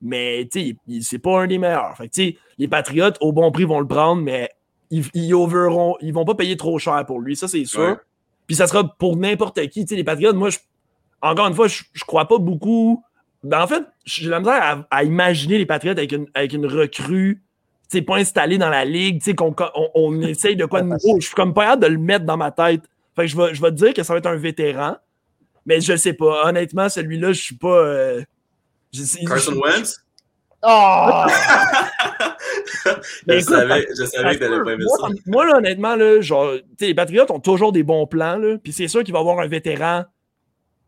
mais tu sais, il- c'est pas un des meilleurs. Fait que, tu sais, les Patriotes, au bon prix, vont le prendre, mais ils, ils, overront- ils vont pas payer trop cher pour lui, ça c'est sûr. Ouais. Puis ça sera pour n'importe qui. Tu sais, les Patriotes, moi, je- encore une fois, je, je crois pas beaucoup. Ben, en fait, j'ai la misère à, à imaginer les Patriotes avec une, avec une recrue, tu sais, pas installée dans la ligue, tu sais, qu'on on, on essaye de quoi de <laughs> nouveau. Je suis comme pas hâte de le mettre dans ma tête. Fait que je vais, je vais te dire que ça va être un vétéran, mais je sais pas. Honnêtement, celui-là, je suis pas. euh, Carson Wentz? Ah! <laughs> je, écoute, savais, je savais que t'allais pas aimer moi, ça. moi, là, honnêtement, là, genre, les Patriotes ont toujours des bons plans, puis c'est sûr qu'il va y avoir un vétéran,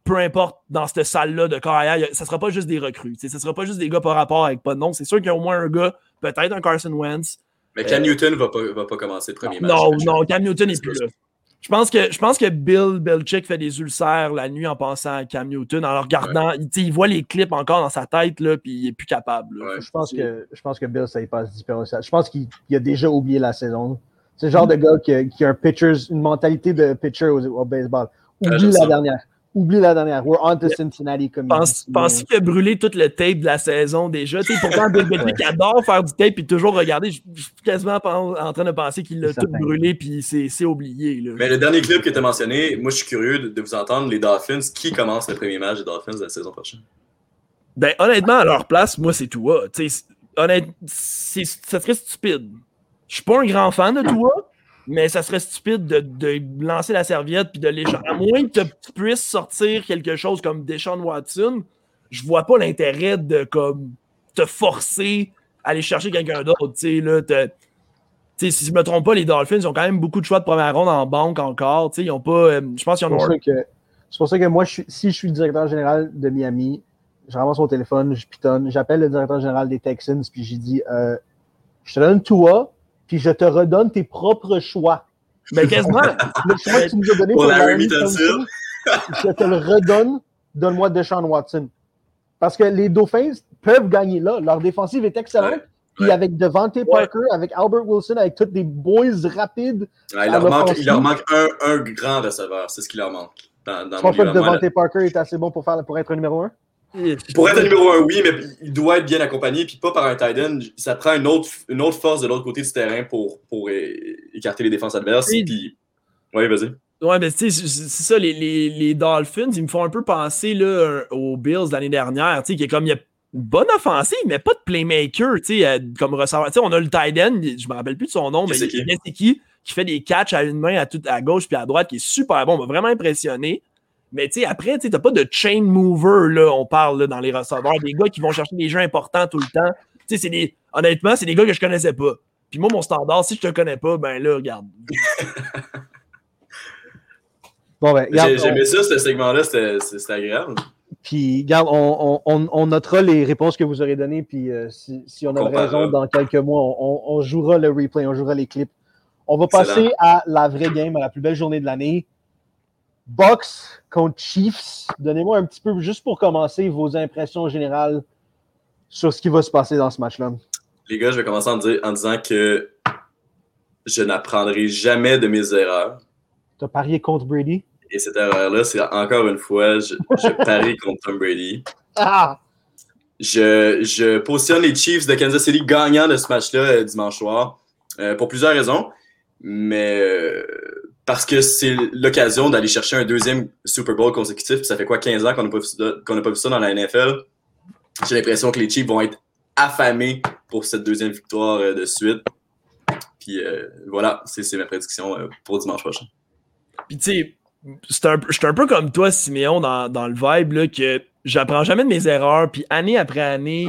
peu importe, dans cette salle-là de carrière. Ça sera pas juste des recrues. Ce sera pas juste des gars par rapport avec pas de nom. C'est sûr qu'il y a au moins un gars, peut-être un Carson Wentz. Mais Cam Newton va pas, va pas commencer le premier match. non, non, Cam Newton n'est plus là. Je pense, que, je pense que Bill Belichick fait des ulcères la nuit en pensant à Cam Newton, en le regardant. Il, il, voit les clips encore dans sa tête, là, puis il est plus capable. Ouais, je, pense que, je pense que Bill, ça y passe différent. Je pense qu'il a déjà oublié la saison. C'est le genre de gars qui a, qui a un pitcher, une mentalité de pitcher au, au baseball. Oublie la dernière. Oublie la dernière. We're on to Cincinnati. Comme Pense, Penses-tu qu'il a brûlé tout le tape de la saison déjà? T'sais, pourtant, <laughs> Bill Belichick adore faire du tape et toujours regarder. Je suis quasiment en train de penser qu'il l'a tout brûlé puis c'est oublié. Là. Mais le dernier clip que tu as mentionné, moi, je suis curieux de, de, vous entendre. Les Dolphins, qui commence le premier match des Dolphins de la saison prochaine? Ben, honnêtement, à leur place, moi, c'est Tua. Honnêtement, ça serait stupide. Je suis pas un grand fan de <laughs> Tua mais ça serait stupide de, de lancer la serviette puis de l'échanger. À moins que tu puisses sortir quelque chose comme Deshaun Watson, je vois pas l'intérêt de comme te forcer à aller chercher quelqu'un d'autre. si je me trompe pas, les Dolphins ils ont quand même beaucoup de choix de première ronde en banque encore. Ils ont pas. Euh, je pense qu'ils en ont. C'est pour ça que moi, je si je suis le directeur général de Miami, je ramasse mon téléphone, je pitonne, j'appelle le directeur général des Texans, puis j'ai dit euh, Je te donne toi, puis je te redonne tes propres choix. Mais quasiment. <laughs> Le choix que tu nous as donné pour, la je te le redonne, donne-moi Deshaun Watson. Parce que les Dauphins peuvent gagner là. Leur défensive est excellente. Ouais. Puis ouais. avec Devante Parker, avec Albert Wilson, avec tous des boys rapides. il, leur manque, il, leur manque, un, un grand receveur. C'est ce qui leur manque. Dans, dans je pense que Devante Parker est assez bon pour, faire, pour être numéro un. Pour être numéro un, oui, mais il doit être bien accompagné, puis pas par un tight end. Ça prend une autre, une autre force de l'autre côté du terrain pour, pour écarter les défenses adverses. Puis... Oui, vas-y. Ouais, mais tu sais, c'est ça, les, les, les, Dolphins, ils me font un peu penser là, aux Bills l'année dernière, tu sais, qui est comme, il y a une bonne offensive, mais pas de playmaker, tu sais, comme receveur. Tu sais, on a le tight end, je me rappelle plus de son nom, mais y a qui qui fait des catchs à une main à, à gauche puis à droite, qui est super bon, m'a vraiment impressionné. Mais tu sais, après, tu n'as pas de chain mover, là, on parle là, dans les receveurs, des gars qui vont chercher des jeux importants tout le temps. Tu sais, c'est des. Honnêtement, c'est des gars que je connaissais pas. Puis moi, mon standard, si je te connais pas, ben là, regarde. <laughs> bon, ben, J'aimais on... ça, ce segment-là, c'était agréable. Puis, regarde, on, on, on, notera les réponses que vous aurez données, puis euh, si, si, on a raison, dans quelques mois, on, jouera le replay, on jouera les clips. On va passer Excellent. à la vraie game, à la plus belle journée de l'année. Bucks contre Chiefs. Donnez-moi un petit peu, juste pour commencer, vos impressions générales sur ce qui va se passer dans ce match-là. Les gars, je vais commencer en, dire, en, disant que je n'apprendrai jamais de mes erreurs. Tu as parié contre Brady? Et cette erreur-là, c'est encore une fois, je, je parie contre Tom Brady. Ah! Je, je, positionne les Chiefs de Kansas City gagnants de ce match-là euh, dimanche soir euh, pour plusieurs raisons. Mais euh, parce que c'est l'occasion d'aller chercher un deuxième Super Bowl consécutif. ça fait quoi, 15 ans qu'on n'a pas, vu ça dans la NFL? J'ai l'impression que les Chiefs vont être affamés pour cette deuxième victoire euh, de suite. Puis euh, voilà, c'est ma prédiction euh, pour dimanche prochain. Puis tu sais, je suis un, un, peu comme toi, Siméon, dans, dans le vibe, là, que j'apprends jamais de mes erreurs. Puis année après année,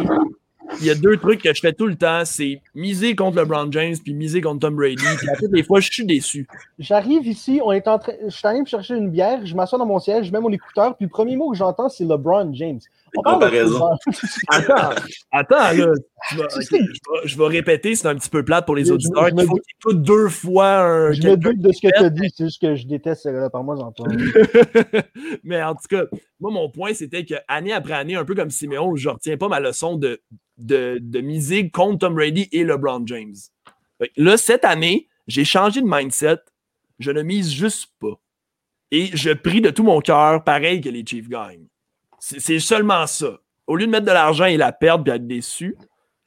il y a deux trucs que je fais tout le temps, c'est miser contre LeBron James puis miser contre Tom Brady. Puis toutes les fois, je suis déçu. J'arrive ici, on est en train, je suis allé me chercher une bière, je m'assois dans mon siège, je mets mon écouteur, puis le premier mot que j'entends, c'est LeBron James. On parle raison. <laughs> attends, attends, là. Je vais, okay, je, vais, je vais, répéter, c'est un petit peu plate pour les auditeurs. Il faut qu'ils écoutent deux fois un. Je me doute de ce que tu as dit, c'est juste que je déteste là par moi, j'entends. <laughs> Mais en tout cas, moi, mon point, c'était que année après année, un peu comme Siméon, je ne retiens pas ma leçon de, de, de miser contre Tom Brady et LeBron James. Là, cette année, j'ai changé de mindset. Je ne mise juste pas. Et je prie de tout mon cœur, pareil que les Chiefs gagnent. C'est seulement ça. Au lieu de mettre de l'argent et la perdre et être déçu,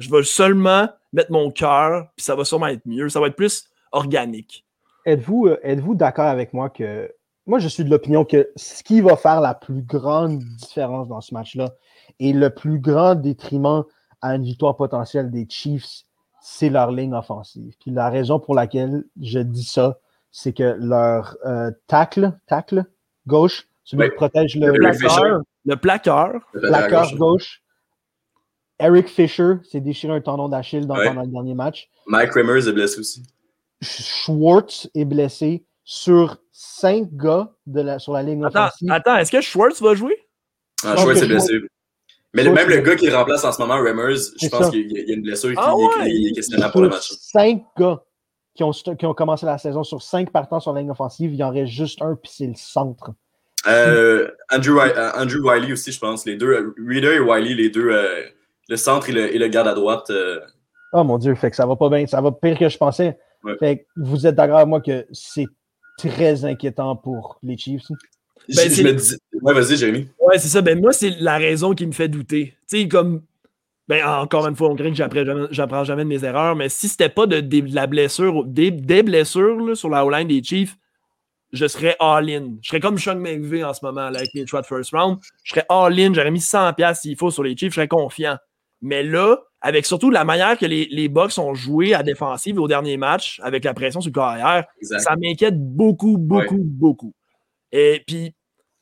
je vais seulement mettre mon cœur, puis ça va sûrement être mieux. Ça va être plus organique. Êtes-vous euh, êtes d'accord avec moi que. Moi, je suis de l'opinion que ce qui va faire la plus grande différence dans ce match-là et le plus grand détriment à une victoire potentielle des Chiefs, c'est leur ligne offensive. Puis la raison pour laquelle je dis ça, c'est que leur euh, tacle, tacle gauche, celui oui. qui protège le, le plaqueur, le plaqueur, le plaqueur gauche. gauche. Eric Fisher s'est déchiré un tendon d'Achille ouais. pendant le dernier match. Mike Rimmers est blessé aussi. Schwartz est blessé sur cinq gars de la, sur la ligne attends, offensive. Attends, est-ce que Schwartz va jouer? Ah, Schwartz est blessé. Mais le, même le gars qui remplace en ce moment Rimmers, je pense qu'il y a une blessure ah qui ouais. est, est questionnable pour le match. Cinq gars. qui ont, qui ont commencé la saison sur cinq partants sur la ligne offensive. Il y en reste juste un, puis c'est le centre. Euh, Andrew, euh, Andrew, Wiley aussi, je pense. Les deux, euh, Reader et Wiley, les deux, le centre et le, garde à droite. Oh mon Dieu, fait que ça va pas bien. Ça va pire que je pensais. Fait que vous êtes d'accord avec moi que c'est très inquiétant pour les Chiefs? Ben, je, me dis... Ouais, vas-y, Jérémy. Ouais, c'est ça. Ben, moi, c'est la raison qui me fait douter. Tu sais, comme. Ben, encore une fois, on craint que j'apprends jamais, de mes erreurs, mais si c'était pas de, la blessure, des, blessures sur la O-line des Chiefs, je serais all-in. Je serais comme Sean McVay en ce moment avec les choix de first round. Je serais all-in, j'aurais mis 100$ s'il faut sur les Chiefs, je serais confiant. Mais là, avec surtout la manière que les, les Bucks ont joué à défensive au dernier match, avec la pression sur le carrière, ça m'inquiète beaucoup, beaucoup, beaucoup. Et puis,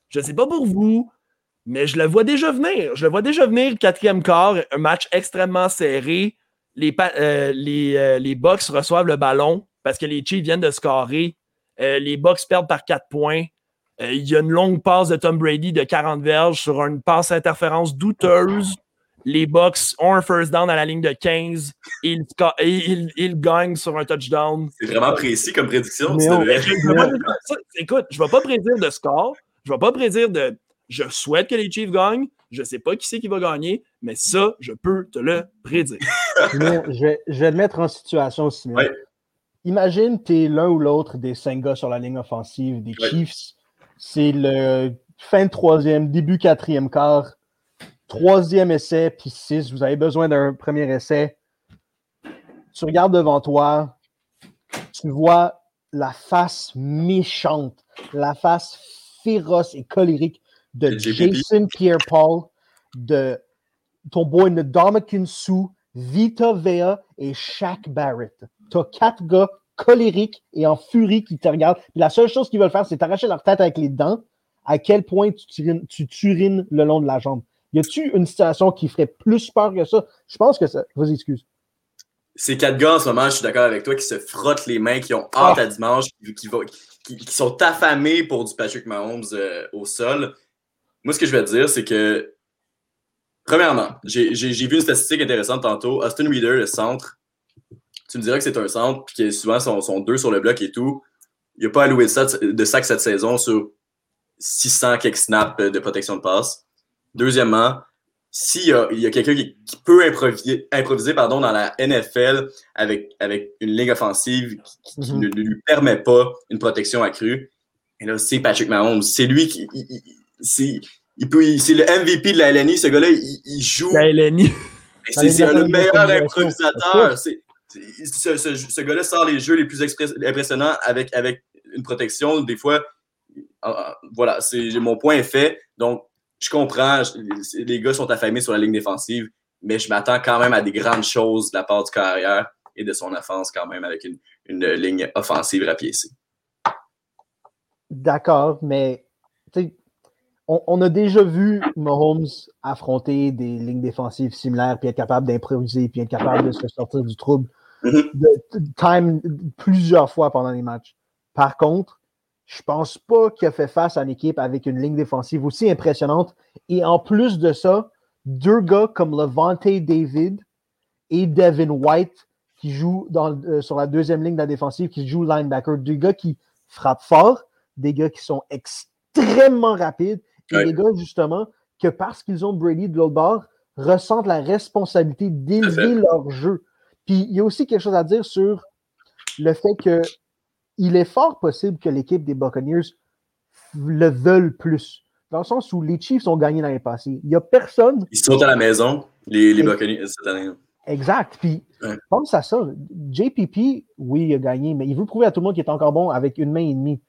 je ne sais pas pour vous, mais je le vois déjà venir. Je le vois déjà venir, quatrième quart, un match extrêmement serré. Les, euh, les, euh, les Bucks reçoivent le ballon parce que les Chiefs viennent de scorer. Euh, les Bucks perdent par 4 points. il y a une longue passe de Tom Brady de 40 verges sur une passe interférence douteuse les Bucks ont un first down à la ligne de 15 et ils, gagnent sur un touchdown. C'est vraiment précis comme prédiction. écoute, je ne vais pas prédire de score. Je ne vais pas prédire de je souhaite que les Chiefs gagnent. Je ne sais pas qui c'est qui va gagner, mais ça, je peux te le prédire. <laughs> je, vais, je te mettre en situation, Simon. Imagine, tu es l'un ou l'autre des cinq gars sur la ligne offensive des Chiefs. C'est le fin de troisième, début quatrième quart troisième essai, puis six, vous avez besoin d'un premier essai. Tu regardes devant toi, tu vois la face méchante, la face féroce et colérique de Jason Pierre-Paul, de ton boy Ndamukong Su, Vita Vea et Shaq Barrett. Tu as quatre gars colériques et en furie qui te regardent. la seule chose qu'ils veulent faire, c'est t'arracher leur tête avec les dents. À quel point tu, turines le long de la jambe? Y a-tu une situation qui ferait plus peur que ça? Je pense que ça. Vas-y, excuse. Ces quatre gars en ce moment, je suis d'accord avec toi, qui se frottent les mains, qui ont hâte à dimanche, qui, qui, sont affamés pour du Patrick Mahomes euh, au sol. Moi, ce que je vais te dire, c'est que, premièrement, j'ai vu une statistique intéressante tantôt. Austin Reader, le centre, tu me dirais que c'est un centre, puis que souvent sont, sont, deux sur le bloc et tout. Il n'y a pas alloué de, de sac cette saison sur 600 quelques snaps de protection de passe. Deuxièmement, s'il y a, quelqu'un qui, peut improviser, improviser pardon, dans la NFL avec, avec une ligne offensive qui, mhm. ne, lui permet pas une protection accrue, et là, c'est Patrick Mahomes. C'est lui qui. c'est, il peut, c'est le MVP de la LNI. Ce gars-là, il, joue. La LNI. C'est, le meilleur improvisateur. Ce, gars-là sort les jeux les plus impressionnants avec, avec une protection. Des fois, voilà, mon point est fait. Donc, je comprends, les gars sont affamés sur la ligne défensive, mais je m'attends quand même à des grandes choses de la part du carrière et de son offense quand même avec une, ligne offensive rapiécée. D'accord, mais on, a déjà vu Mahomes affronter des lignes défensives similaires, puis être capable d'improviser, puis être capable de se sortir du trouble. De, time plusieurs fois pendant les matchs. Par contre, je pense pas qu'il a fait face à une équipe avec une ligne défensive aussi impressionnante. Et en plus de ça, deux gars comme Levante David et Devin White qui jouent euh, sur la deuxième ligne de la défensive, qui jouent linebacker. Deux gars qui frappent fort, des gars qui sont extrêmement rapides et des gars, justement, que parce qu'ils ont Brady de l'autre bord, ressentent la responsabilité d'élever leur jeu. Puis il y a aussi quelque chose à dire sur le fait que il est fort possible que l'équipe des Buccaneers le veulent plus. Dans le sens où les Chiefs ont gagné l'année passée. Il n'y a personne. Ils sont à la maison, les, les Buccaneers, cette année. Exact. Puis, pense à ça. JPP, oui, il a gagné, mais il veut prouver à tout le monde qu'il est encore bon avec une main et demie.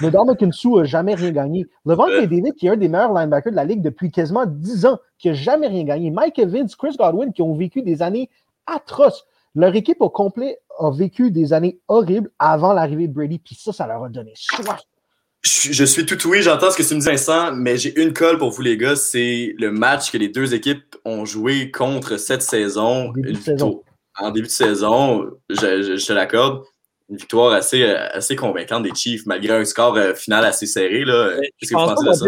Mais Kinsu n'a jamais rien gagné. Levant ouais. David, qui est un des meilleurs linebackers de la Ligue depuis quasiment 10 ans, qui n'a jamais rien gagné. Mike Evans, Chris Godwin, qui ont vécu des années atroces. Leur équipe au complet a vécu des années horribles avant l'arrivée de Brady, puis ça, ça leur a donné soif. Je, suis tout oui, j'entends ce que tu me dis, Vincent, mais j'ai une colle pour vous, les gars. C'est le match que les deux équipes ont joué contre cette saison. En début de saison, je, te l'accorde. Une victoire assez, assez convaincante des Chiefs, malgré un score euh, final assez serré. Qu'est-ce que vous pensez de ça?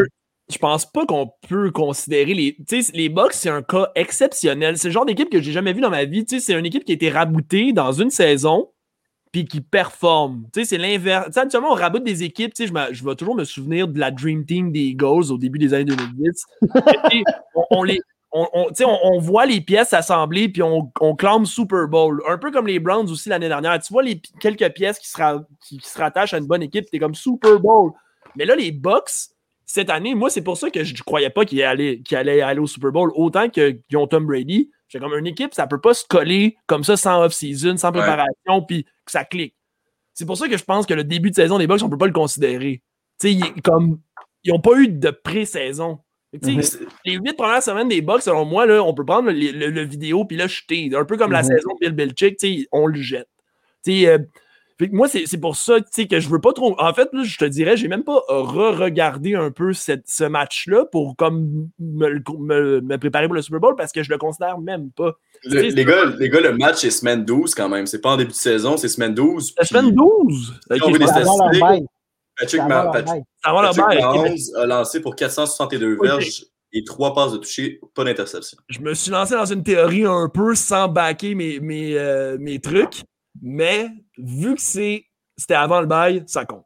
Je pense pas qu'on peut considérer les. Les Bucks, c'est un cas exceptionnel. C'est le genre d'équipe que j'ai jamais vu dans ma vie. C'est une équipe qui a été raboutée dans une saison, puis qui sais, c'est l'inverse. Habituellement, on raboute des équipes. Je, me- je vais toujours me souvenir de la Dream Team des Eagles au début des années 2010. <laughs> Tu sais, on, on les. On, on- voit les pièces s'assembler puis on, on clame Super Bowl. Un peu comme les Browns aussi l'année dernière. Tu vois les quelques pièces qui se, ra- qui, qui se rattachent à une bonne équipe, t'es comme Super Bowl. Mais là, les Bucks, cette année, moi, c'est pour ça que je ne croyais pas qu'ils allaient, qu'ils allaient aller au Super Bowl autant que- qu'ils ont Tom Brady. J'ai comme une équipe, ça peut pas se coller comme ça sans off-season, sans préparation, puis que ça clique. C'est pour ça que je pense que le début de saison des Bucks, on peut pas le considérer. Comme ils n'ont pas eu de pré-saison. Mhm. Les huit premières semaines des Bucks, selon moi, là, on peut prendre le, le- le vidéo puis là jeter. Un peu comme la Mhm. saison de Bill Belichick, on le jette. Euh, fait que moi, c'est c'est pour ça tu sais, que je veux pas trop. En fait, là, je te dirais, j'ai même pas re-regardé un peu cette- ce match-là pour comme me, me- me préparer pour le Super Bowl parce que je le considère même pas. Le- les, gars, les gars, le match est semaine 12 quand même. C'est pas en début de saison, c'est semaine 12. La semaine 12. on Ok, veut je des statistiques. Patrick, Ma- Patrick là-bas. Mahomes a lancé pour 462 Ok. verges et 3 passes de toucher, pas d'interception. je me suis lancé dans une théorie un peu sans backer mes, mes, euh, mes trucs, mais vu que c'est c'était avant le bail, ça compte.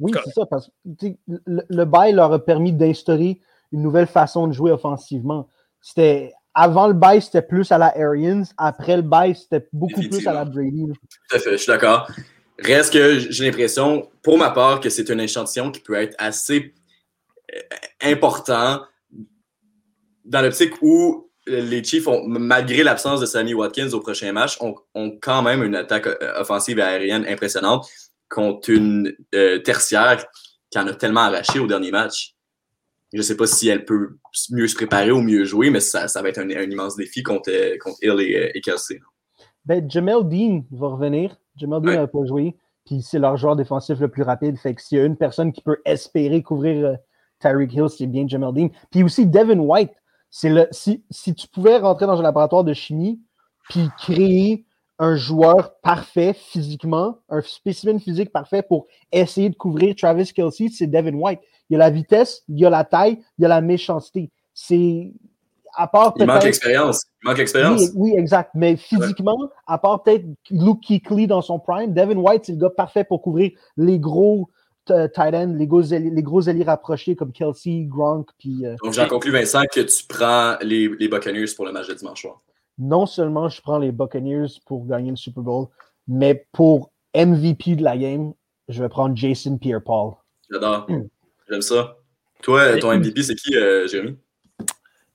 Oui, c'est ça, parce que le, le bail leur a permis d'instaurer une nouvelle façon de jouer offensivement. C'était avant le bail, c'était plus à la Arians. Après le bail, c'était beaucoup plus à la Brady. Tout à fait, je suis d'accord. Reste que j'ai l'impression, pour ma part, que c'est un échantillon qui peut être assez euh, important dans l'optique où les Chiefs, ont, malgré l'absence de Sammy Watkins au prochain match, ont, ont quand même une attaque euh, offensive et aérienne impressionnante contre une euh, tertiaire qui en a tellement arraché au dernier match. Je ne sais pas si elle peut mieux se préparer ou mieux jouer, mais ça, ça va être un, un immense défi contre, euh, contre Hill et, et Kelsey. Ben, Jamel Dean va revenir. Jamel Dean Ouais. n'a pas joué. Puis c'est leur joueur défensif le plus rapide. Fait que s'il y a une personne qui peut espérer couvrir euh, Tyreek Hill, c'est bien Jamel Dean. Puis aussi Devin White. C'est le, si, si tu pouvais rentrer dans un laboratoire de chimie puis créer un joueur parfait physiquement, un spécimen physique parfait pour essayer de couvrir Travis Kelsey, c'est Devin White. Il y a la vitesse, il y a la taille, il y a la méchanceté. C'est à part Il manque l'expérience. Il manque l'expérience. oui, oui, exact. Mais physiquement, à part peut-être Luke Kuechly dans son prime, Devin White, c'est le gars parfait pour couvrir les gros tight ends, les gros, les gros alliés rapprochés comme Kelsey, Gronk. Puis, euh, Donc, j'en conclus, Vincent, que tu prends les, les Buccaneers pour le match de dimanche soir. non seulement je prends les Buccaneers pour gagner le Super Bowl, mais pour MVP de la game, je vais prendre Jason Pierre-Paul. J'adore. <clears throat> J'aime ça. Toi, ton MVP, c'est qui, euh, Jérémy?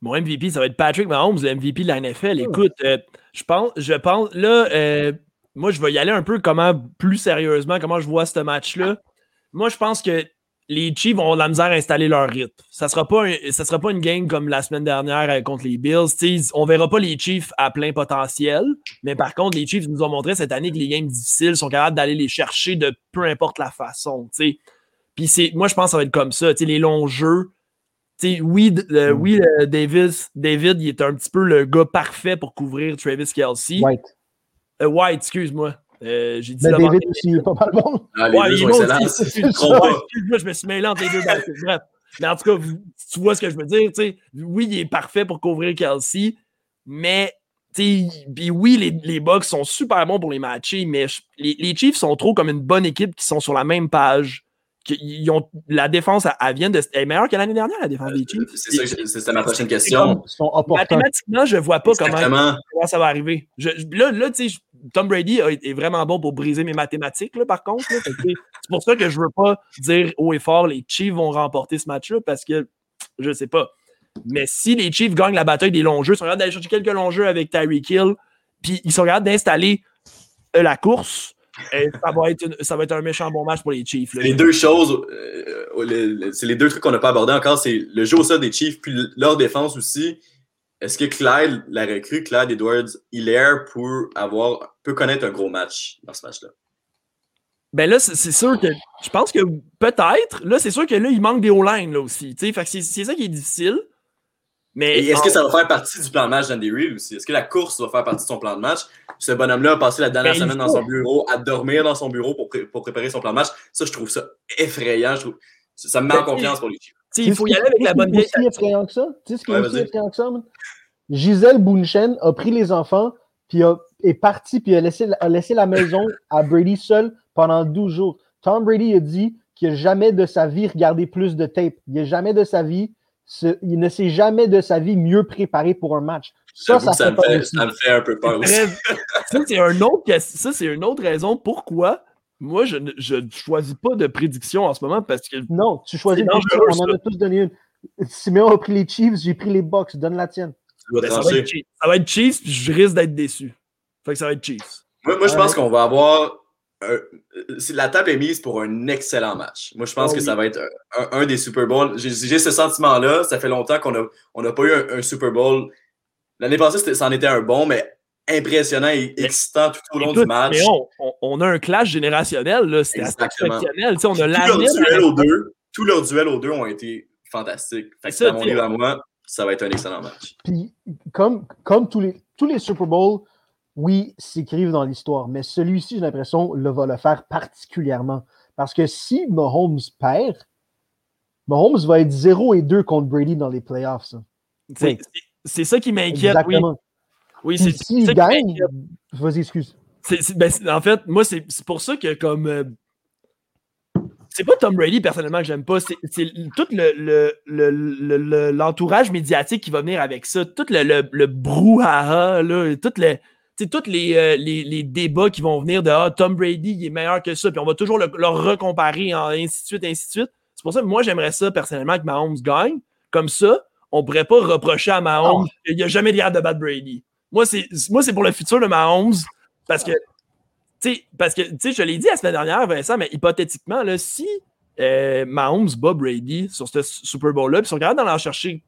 Mon MVP, ça va être Patrick Mahomes, le MVP de la NFL. Écoute, euh, je pense, je pense, là, euh, moi, je vais y aller un peu comment, plus sérieusement, comment je vois ce match-là. Moi, je pense que les Chiefs vont de la misère à installer leur rythme. Ça sera pas, un- ça sera pas une game comme la semaine dernière euh, contre les Bills. Sais, on verra pas les Chiefs à plein potentiel, mais par contre, les Chiefs nous ont montré cette année que les games difficiles sont capables d'aller les chercher de peu importe la façon. tu sais. Puis c'est, moi, je pense que ça va être comme ça. Tu sais, les longs jeux, tu sais, oui, euh, Mm. oui euh, Davis, David, il est un petit peu le gars parfait pour couvrir Travis Kelsey. White. Euh, White, excuse-moi. Euh, J'ai dit Mais David aussi, il est pas mal bon. Ah, les Ouais, deux il sont est bon excellents. Je me suis mêlé entre les deux. baskets. Bref. Mais en tout cas, vous- tu vois ce que je veux dire. tu sais. Oui, il est parfait pour couvrir Kelsey, mais tu sais, puis oui, les, les Bucks sont super bons pour les matcher, mais je- les, les Chiefs sont trop comme une bonne équipe qui sont sur la même page. Ils ont, la défense, elle, elle vient de. Elle est meilleure que l'année dernière, la défense des Chiefs. Euh, C'est ça, ma prochaine question. Sont. Mathématiquement, je vois pas comment ça va arriver. Je- là, là tu sais, Tom Brady est vraiment bon pour briser mes mathématiques, là, par contre. C'est pour ça que je veux pas dire haut et fort les Chiefs vont remporter ce match-là parce que je sais pas. Mais si les Chiefs gagnent la bataille des longs jeux, ils sont capables d'aller chercher quelques longs jeux avec Tyreek Hill, puis ils sont capables d'installer euh, la course, euh, ça, va être une- ça va être un méchant bon match pour les Chiefs. là. Les deux choses, euh, le- c'est les deux trucs qu'on n'a pas abordé encore. C'est le jeu au sol des Chiefs, puis leur défense aussi. Est-ce que Clyde, la recrue, Clyde Edwards Hilaire, peut avoir, peut connaître un gros match dans ce match-là? Ben là, c'est sûr que je pense que peut-être. Là, c'est sûr que là, il manque des O-line là aussi. Fait que c'est ça qui est difficile. Mais Et est-ce en- que ça va faire partie du plan de match d'Andy Reid aussi? Est-ce que la course va faire partie de son plan de match? Ce bonhomme-là a passé la dernière Ben, semaine dans son bureau, à dormir dans son bureau pour, pré- pour préparer son plan de match. Ça, je trouve ça effrayant. Je trouve- ça me met en Ben, confiance pour les Chiefs. il faut y aller avec la bonne vieille ce qui est effrayant que ça? Tu sais ce qui est Ouais, aussi effrayant que ça, man? Gisèle Bounchen a pris les enfants, puis a est parti puis a laissé, a laissé la maison à Brady seul pendant 12 jours. Tom Brady a dit qu'il n'a jamais de sa vie regardé plus de tape. Il n'a jamais de sa vie, il ne s'est jamais de sa vie mieux préparé pour un match. Ça, ça, ça, me fait, ça, me fait, un peu peur aussi. ça, c'est un autre, ça, c'est une autre raison pourquoi moi, je ne choisis pas de prédiction en ce moment parce que. Non, tu choisis On en a tous donné une. Simeon a pris les Chiefs, j'ai pris les Bucks. Donne la tienne. Ben, ça, va être Chiefs. ça va être Chiefs, puis je risque d'être déçu. Fait que ça va être Chiefs. Moi, moi je pense qu'on va avoir. La table est mise pour un excellent match. Moi, je pense oh que ça va être un, des Super Bowls. J'ai ce sentiment-là. Ça fait longtemps qu'on n'a on pas eu un, Super Bowl. L'année passée, ça en était un bon, mais impressionnant et excitant tout au long du match. On, a un clash générationnel. C'est exceptionnel. on a tout, leur duel aux deux, tous leurs duels aux deux ont été fantastiques. Fait que, à mon livre à moi, ça va être un excellent match. Puis, comme, comme tous, les, tous les Super Bowls, oui, s'écrivent dans l'histoire, mais celui-ci, j'ai l'impression, le va le faire particulièrement. Parce que si Mahomes perd, Mahomes va être 0 et 2 contre Brady dans les playoffs. C'est ça qui m'inquiète. Oui. Oui, c'est S'il gagne, vas-y, excuse. Ben, en fait, moi, c'est pour ça que comme. Euh, c'est pas Tom Brady personnellement que j'aime pas, c'est tout l'entourage le, médiatique qui va venir avec ça, tout le, le, brouhaha, là, tout le, tous les, euh, les, les, débats qui vont venir de ah, Tom Brady il est meilleur que ça, puis on va toujours le, leur recomparer, en, ainsi de suite, ainsi de suite. C'est pour ça que moi, j'aimerais ça personnellement que Mahomes gagne. Comme ça, on pourrait pas reprocher à Mahomes oh. qu'il n'y a jamais de de battre Brady. Moi, c'est pour le futur de Mahomes parce que, tu sais, parce que, je l'ai dit la semaine dernière, Vincent, mais hypothétiquement, là, si euh, Mahomes bat Brady sur ce Super Bowl-là, puis ils sont capables d'en chercher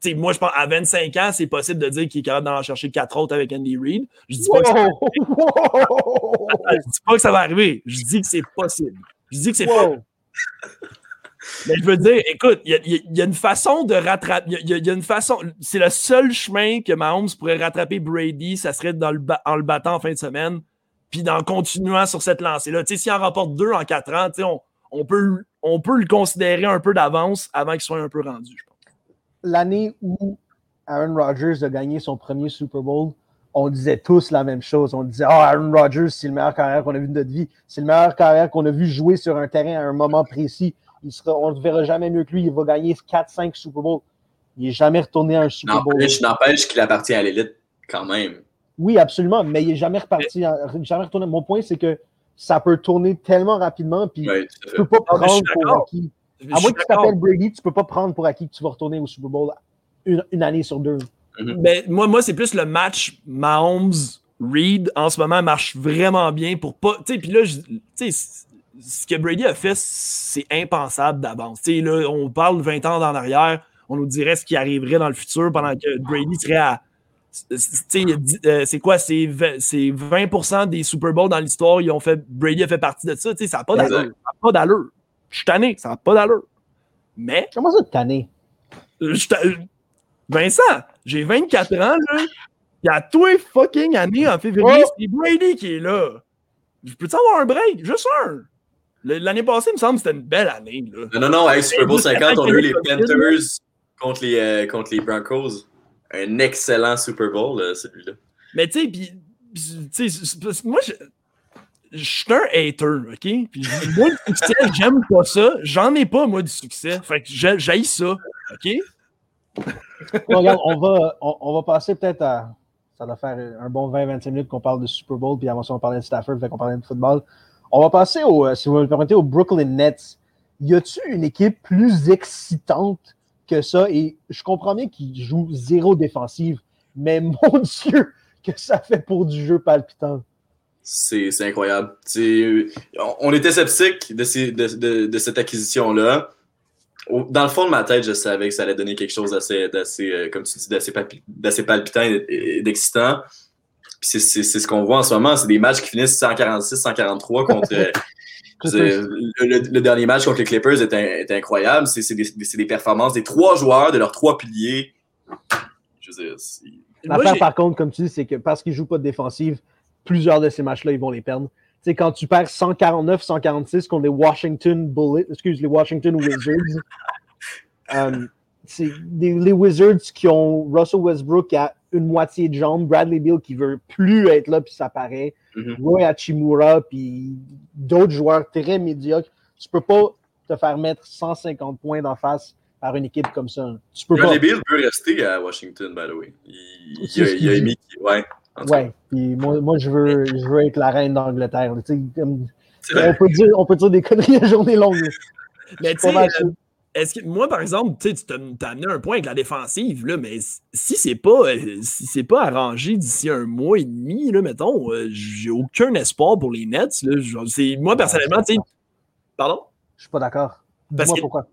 sais, moi, je pense à 25 ans, c'est possible de dire qu'il est capable d'en chercher quatre autres avec Andy Reid. Je dis pas que ça. Je dis pas que ça va arriver. Je dis que c'est possible. Je dis que c'est pas. Mais je veux dire, écoute, il y, a une façon de rattraper. Il y, a une façon. C'est le seul chemin que Mahomes pourrait rattraper Brady, ça serait dans le en le battant en fin de semaine, puis en continuant sur cette lancée-là. S'il en remporte deux en quatre ans, on, on, peut, on peut le considérer un peu d'avance avant qu'il soit un peu rendu, je pense. L'année où Aaron Rodgers a gagné son premier Super Bowl, on disait tous la même chose. On disait, oh, Aaron Rodgers, c'est le meilleur carrière qu'on a vu de notre vie. C'est le meilleur carrière qu'on a vu jouer sur un terrain à un moment précis on ne verra jamais mieux que lui. Il va gagner 4-5 Super Bowls. Il n'est jamais retourné à un Super Bowl. Je n'empêche qu'il appartient à l'élite quand même. Oui, absolument, mais il n'est jamais reparti. Jamais retourné. Mon point, c'est que ça peut tourner tellement rapidement, puis tu ne peux pas prendre pour acquis. À moins que tu t'appelles Brady, tu ne peux pas prendre pour acquis que tu vas retourner au Super Bowl une, année sur deux. Mais moi, moi c'est plus le match Mahomes. Reed en ce moment marche vraiment bien pour pas. Tu sais, puis là, tu sais, ce que Brady a fait, c'est impensable d'avance. Là, on parle 20 ans en arrière, on nous dirait ce qui arriverait dans le futur pendant que Brady serait à. Euh, c'est quoi? C'est 20%, des Super Bowls dans l'histoire, ils ont fait. Brady a fait partie de ça. Ça n'a pas d'allure. Je suis tanné, ça n'a pas d'allure. Mais. Comment ça, tanné? Vincent, j'ai 24 ans, là. Il y a tous les fucking années en février, c'est Brady qui est là. Je peux-tu avoir un break? Juste un. L'année passée, il me semble que c'était une belle année. Là. Non, non, non, avec Super Bowl 50, on a eu les Panthers contre les, euh, contre les Broncos. Un excellent Super Bowl, celui-là. Mais tu sais, puis, moi, je, je suis un hater, OK? Puis moi, le succès, <laughs> j'aime pas ça. J'en ai pas, moi, du succès. Fait que j'aille ça, OK? regarde, on va, on, va passer peut-être à. Ça va faire un bon 20-25 minutes qu'on parle de Super Bowl, puis avant ça, on parlait de Stafford, fait qu'on parlait de football. On va passer, au, euh, si vous me permettez, au Brooklyn Nets. Y a-t-il une équipe plus excitante que ça? Et je comprends bien qu'ils jouent zéro défensive, mais <laughs> mon Dieu, que ça fait pour du jeu palpitant. C'est incroyable. On était sceptiques de, de, cette acquisition-là. Dans le fond de ma tête, je savais que ça allait donner quelque chose d'assez, euh, comme tu dis, d'assez palpitant et d'excitant c'est ce qu'on voit en ce moment. C'est des matchs qui finissent 146-143 contre. Euh, <laughs> le, dernier match contre les Clippers est, incroyable. C'est des, des, performances des trois joueurs, de leurs trois piliers. Je veux dire, L'affaire, par contre, comme tu dis, c'est que parce qu'ils ne jouent pas de défensive, plusieurs de ces matchs-là, ils vont les perdre. sais, quand tu perds 149-146 contre les Washington Bullets, excuse, les Washington Wizards, <laughs> c'est les Wizards qui ont Russell Westbrook à une moitié de jambe. Bradley Bill qui veut plus être là, puis ça paraît. Mhm. Roy Hachimura, puis d'autres joueurs très médiocres. Tu peux pas te faire mettre 150 points d'en face par une équipe comme ça. Tu peux pas. Bradley Bill veut rester à Washington, by the way. Il, a, il émis Ouais. Ouais, puis moi, moi je, veux, je veux être la reine d'Angleterre. comme-. On peut, dire, on peut dire des conneries à journée longue. <laughs> Mais tu euh, est-ce que moi, par exemple, tu t'as amené un point avec la défensive, là, mais si c'est pas, euh, si c'est pas arrangé d'ici un mois et demi, là, mettons, euh, j'ai aucun espoir pour les Nets. Là, moi, personnellement, tu sais. Pardon? Je suis pas d'accord. Parce que- pourquoi.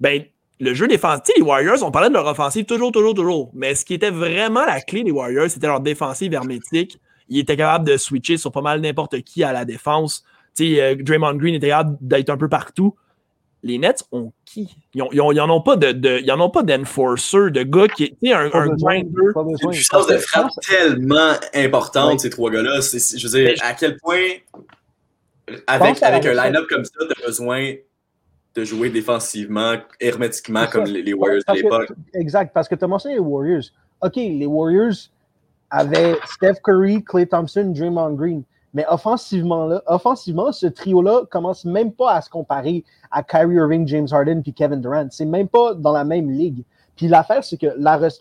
Ben, le jeu défensif, tu sais, les Warriors, on parlait de leur offensive toujours, toujours, toujours. Mais ce qui était vraiment la clé des Warriors, c'était leur défensive hermétique. Ils étaient capables de switcher sur pas mal n'importe qui à la défense. Tu sais, euh, Draymond Green était capable d'être un peu partout. Les Nets ont qui? Ils, ont, ils, ont- pas de, de- ils en ont pas d'enforcer, de gars qui est, un, grinder. Une puissance de frappe tellement importante, Ouais. ces trois gars-là. Je veux dire, à quel point, avec, un line-up comme ça, tu as besoin de jouer défensivement, hermétiquement, comme les, les Warriors de Parce l'époque. Exact, parce que tu as mentionné les Warriors. OK, les Warriors avaient Steph Curry, Clay Thompson, Draymond Green. Mais offensivement, là, offensivement, ce trio-là commence même pas à se comparer à Kyrie Irving, James Harden puis Kevin Durant. C'est même pas dans la même ligue. Puis l'affaire, c'est que la rec-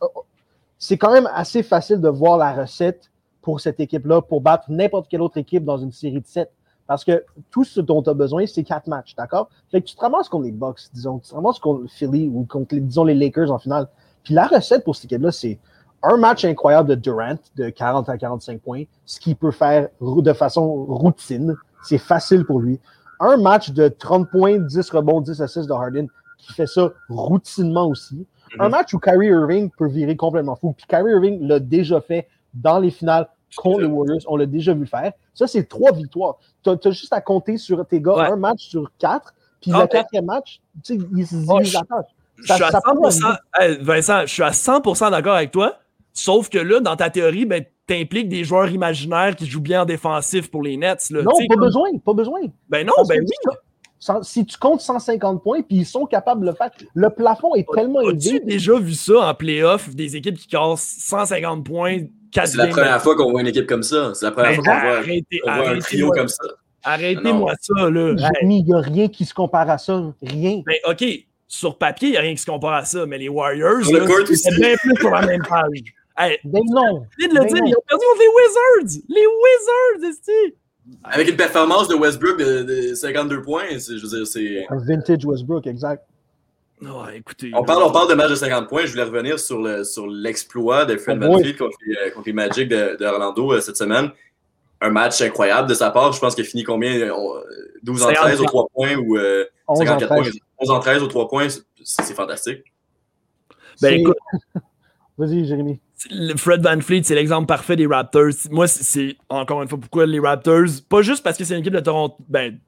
c'est quand même assez facile de voir la recette pour cette équipe-là pour battre n'importe quelle autre équipe dans une série de 7. Parce que tout ce dont tu as besoin, c'est quatre matchs, d'accord? Fait que tu te ramasses contre les Bucks, disons, tu te ramasses contre le Philly ou contre, les, disons, les Lakers en finale. Puis la recette pour cette équipe-là, c'est un match incroyable de Durant de 40 à 45 points, ce qu'il peut faire de façon routine. C'est facile pour lui. Un match de 30 points, 10 rebonds, 10 assists de Harden, qui fait ça routinement aussi. Un Mhm. match où Kyrie Irving peut virer complètement fou. Puis Kyrie Irving l'a déjà fait dans les finales contre les Warriors. On l'a déjà vu faire. Ça, c'est trois victoires. Tu as, juste à compter sur tes gars Ouais. un match sur quatre. Puis Ah, le mais- quatrième match, tu sais, il se Oh, divise je- suis à ça prend 100%, Hey, Vincent, je suis à 100% d'accord avec toi. Sauf que là, dans ta théorie, ben, t'impliques des joueurs imaginaires qui jouent bien en défensif pour les Nets. Là, Non, pas comme- besoin, pas besoin. Ben non, Parce ben oui. si tu- sans- Si tu comptes 150 points, puis ils sont capables de le faire, le plafond est tellement As-tu élevé. déjà vu ça en playoff, des équipes qui cassent 150 points, 4 C'est la première fois qu'on voit une équipe comme ça. C'est la première Ben, fois qu'on voit, arrêtez, qu'on voit un trio comme ça. arrêtez-moi ça, là. Jimmy, il n'y a rien qui se compare à ça. Rien. ben, OK, sur papier, il n'y a rien qui se compare à ça, mais les Warriors, c'est bien plus sur la même page. <laughs> Hey, Ben non. de le Ben dire, non. ils ont perdu contre les Wizards! Les Wizards, esti! Avec une performance de Westbrook de, de 52 points, je veux dire, c'est. Un vintage Westbrook, exact. Écoutez. On parle, on parle de match de 50 points. Je voulais revenir sur le- sur l'exploit de Fred Oh boy. VanVleet contre, les- euh, contre les Magic de, de Orlando euh, cette semaine. Un match incroyable de sa part. Je pense qu'il a fini combien? Euh, on- 12 en 13 aux 3 points ou euh, 11 en 54 points. 13. 11 en 13 aux 3 points. c'est- C'est fantastique. Ben, C'est- écoute, <laughs> Vas-y, Jérémy. le Fred Van Fleet, c'est l'exemple parfait des Raptors. Moi, c'est- c'est encore une fois pourquoi les Raptors, pas juste parce que c'est une équipe de Toronto, ben,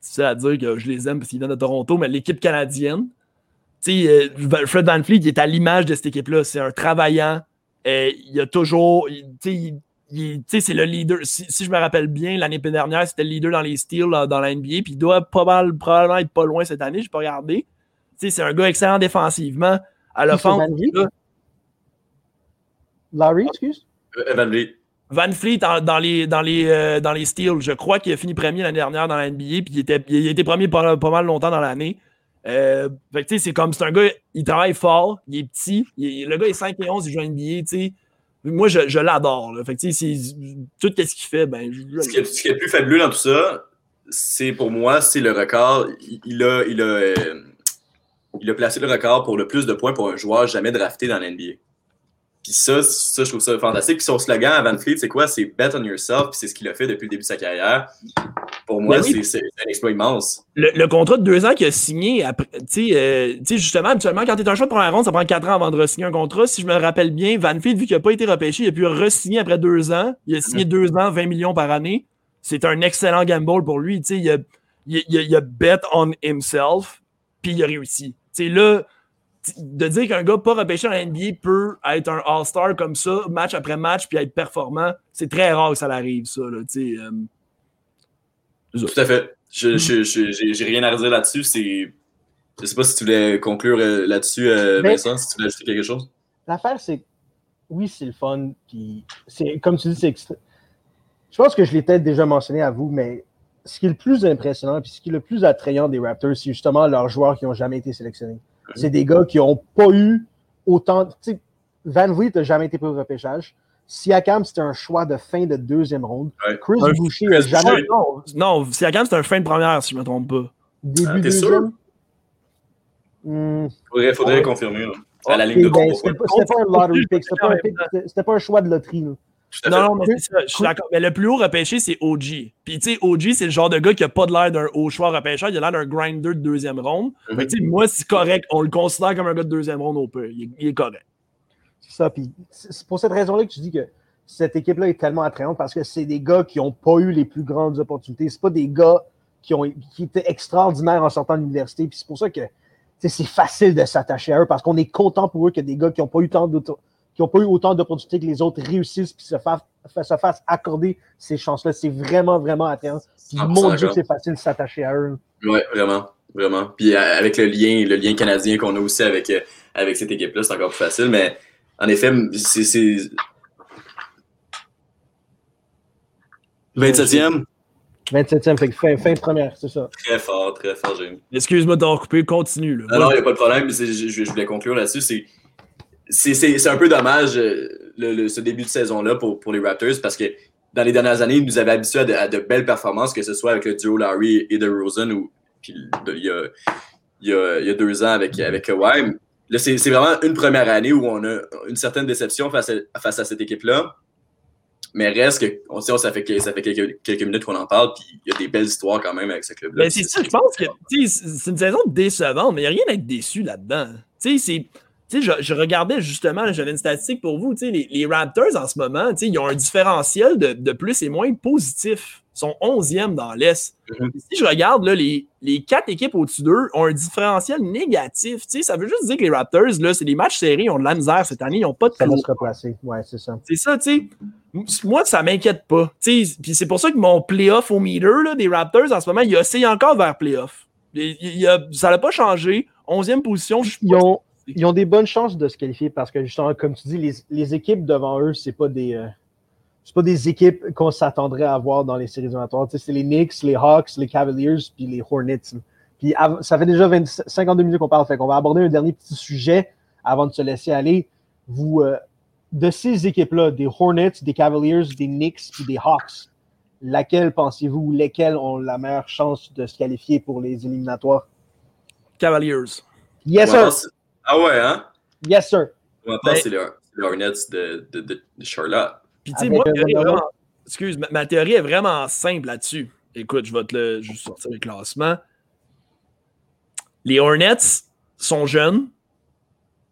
c'est à dire que je les aime parce qu'ils viennent de Toronto, mais l'équipe canadienne. Tu sais, euh, Fred Van Fleet, il est à l'image de cette équipe-là. C'est un travaillant. Euh, il a toujours. il- c'est le leader. Si, si je me rappelle bien, l'année dernière, c'était le leader dans les steals là, dans la NBA, puis il doit pas mal, probablement être pas loin cette année, je n'ai pas regardé. Tu sais, c'est un gars excellent défensivement. À l'offense, Van Vliet? Larry, excuse? Euh, VanVleet. Van Fleet dans, les, dans, les, euh, dans les steals, je crois qu'il a fini premier l'année dernière dans la NBA, puis il, était, il été premier pas, pas mal longtemps dans l'année. Euh, c'est comme, c'est un gars, il travaille fort, il est petit, le gars est 5 et 11, il joue à NBA. Moi, je, je l'adore. Fait que, tout ce qu'il fait, ben, je, Ce qui, est, le plus fabuleux dans tout ça, c'est pour moi, c'est le record. Il, il a, il, a, euh, il a placé le record pour le plus de points pour un joueur jamais drafté dans l'NBA. Puis ça, ça, je trouve ça fantastique. Puis son slogan à Van Fleet, c'est quoi? C'est Bet on yourself. Puis c'est ce qu'il a fait depuis le début de sa carrière. Pour moi, Ben oui. c'est un exploit immense. le, le contrat de deux ans qu'il a signé, après, tu sais, euh, justement, habituellement, quand tu es un choix de première ronde, ça prend quatre ans avant de re-signer un contrat. Si je me rappelle bien, Van Fleet, vu qu'il n'a pas été repêché, il a pu re-signer après deux ans. Il a signé deux ans, 20 millions par année. C'est un excellent gamble pour lui. Tu sais, il a, il, a- il a- il a bet on himself, puis il a réussi. Tu sais, là, de dire qu'un gars pas repêché la NBA peut être un All-Star comme ça, match après match, puis être performant, c'est très rare que ça l'arrive, ça. Là, tu sais, euh, Tout à fait. Je je- je- J'ai rien à redire là-dessus. C'est. Je sais pas si tu voulais conclure euh, là-dessus, euh, Mais- Vincent, si tu voulais ajouter quelque chose. L'affaire, c'est oui, c'est le fun. Puis, c'est, comme tu dis, c'est extra... Je pense que je l'ai peut-être déjà mentionné à vous, mais ce qui est le plus impressionnant, puis ce qui est le plus attrayant des Raptors, c'est justement leurs joueurs qui n'ont jamais été sélectionnés. C'est des gars qui n'ont pas eu autant. Tu sais, Van Vliet n'a jamais été pour le repêchage. Siakam, c'était un choix de fin de deuxième ronde. Ouais. Chris Un- Boucher n'a jamais. Non, non Siakam, c'est un fin de première, si je me trompe pas. Début Ah, t'es deuxième. Hmm. Faudrait, faudrait Ouais. confirmer. là. À la ligne de ben, c'était pas, c'était pas un lottery pick, c'était pas un, pick, c'était- c'était pas un choix de loterie. là. Non, non, mais c'est ça, je suis d'accord. Mais le plus haut repêché, c'est OG. Puis, tu sais, OG, c'est le genre de gars qui a pas de l'air d'un haut choix repêcheur, il a l'air d'un grinder de deuxième ronde. Mhm. Tu sais, moi, c'est correct. On le considère comme un gars de deuxième ronde au peu. Il est correct. C'est ça. Puis c'est pour cette raison-là que tu dis que cette équipe-là est tellement attrayante parce que c'est des gars qui n'ont pas eu les plus grandes opportunités. C'est pas des gars qui, ont, qui étaient extraordinaires en sortant de l'université. Puis c'est pour ça que c'est facile de s'attacher à eux parce qu'on est content pour eux que des gars qui n'ont pas eu tant qui ont pas eu autant d'opportunités que les autres réussissent puis se, fa- fa- se fassent accorder ces chances-là. C'est vraiment, vraiment attrayant. Puis 100% mon Dieu, c'est facile de s'attacher à eux. Ouais, vraiment. Vraiment. Puis euh, avec le lien, le lien canadien qu'on a aussi avec, euh, avec cette équipe-là, c'est encore plus facile. Mais en effet, c'est. c'est- 27e, 27e, fait que fin, fin de première, c'est ça. très fort, très fort, Jérémy. Excuse-moi de t'avoir coupé, continue. Là. Non, non, il n'y a pas de problème. Je, je- je voulais conclure là-dessus. C'est, c'est, c'est, c'est un peu dommage euh, le, le- ce début de saison-là pour, pour les Raptors parce que dans les dernières années, ils nous avaient habitués à de, à de belles performances, que ce soit avec le duo Larry et de Rosen ou puis de- il, y a, il, y a, il y a deux ans avec, avec Kawhi. C'est, vraiment une première année où on a une certaine déception face à, cette équipe-là. Mais reste que, on sait, ça fait, ça fait quelques, minutes qu'on en parle, puis il y a des belles histoires quand même avec ce club-là. Ben, c'est ça, je pense que c'est une saison décevante, mais il n'y a rien à être déçu là-dedans. Tu sais, c'est. Tu sais, je, je regardais justement, j'avais une statistique pour vous, tu sais, les, les Raptors en ce moment, tu sais, ils ont un différentiel de, de plus et moins positif. Ils sont 11e dans l'Est. Mhm. Si je regarde, là, les, les quatre équipes au-dessus d'eux ont un différentiel négatif. Tu sais, ça veut juste dire que les Raptors, là, c'est des matchs serrés, ils ont de la misère cette année, ils n'ont pas de Ça va se replacer. Ouais, c'est ça. C'est ça, tu sais. Moi, ça m'inquiète pas. Tu sais, Puis c'est pour ça que mon playoff au meter là, des Raptors, en ce moment, il oscille encore vers playoff. Il- il- il a- ça n'a pas changé. 11e position, je suis Ils ont, ils ont des bonnes chances de se qualifier parce que justement, comme tu dis, les, les équipes devant eux, c'est pas des euh, c'est pas des équipes qu'on s'attendrait à voir dans les séries éliminatoires. Tu sais, c'est les Knicks, les Hawks, les Cavaliers, puis les Hornets. Puis ça fait déjà 20 52 minutes qu'on parle, fait qu'on va aborder un dernier petit sujet avant de se laisser aller. Vous, euh, de ces équipes-là, des Hornets, des Cavaliers, des Knicks, puis des Hawks, laquelle pensez-vous ou lesquelles ont la meilleure chance de se qualifier pour les éliminatoires? Cavaliers. Yes, Ouais, sir! C'est- Ah ouais, hein? Yes, sir! On va Ben- passer les, les Hornets de, de, de, de Charlotte. Puis, tu sais, moi, un ma théorie est Wonderland. vraiment- excuse, ma, ma théorie est vraiment simple là-dessus. Écoute, je vais te le juste sortir le classement. Les Hornets sont jeunes.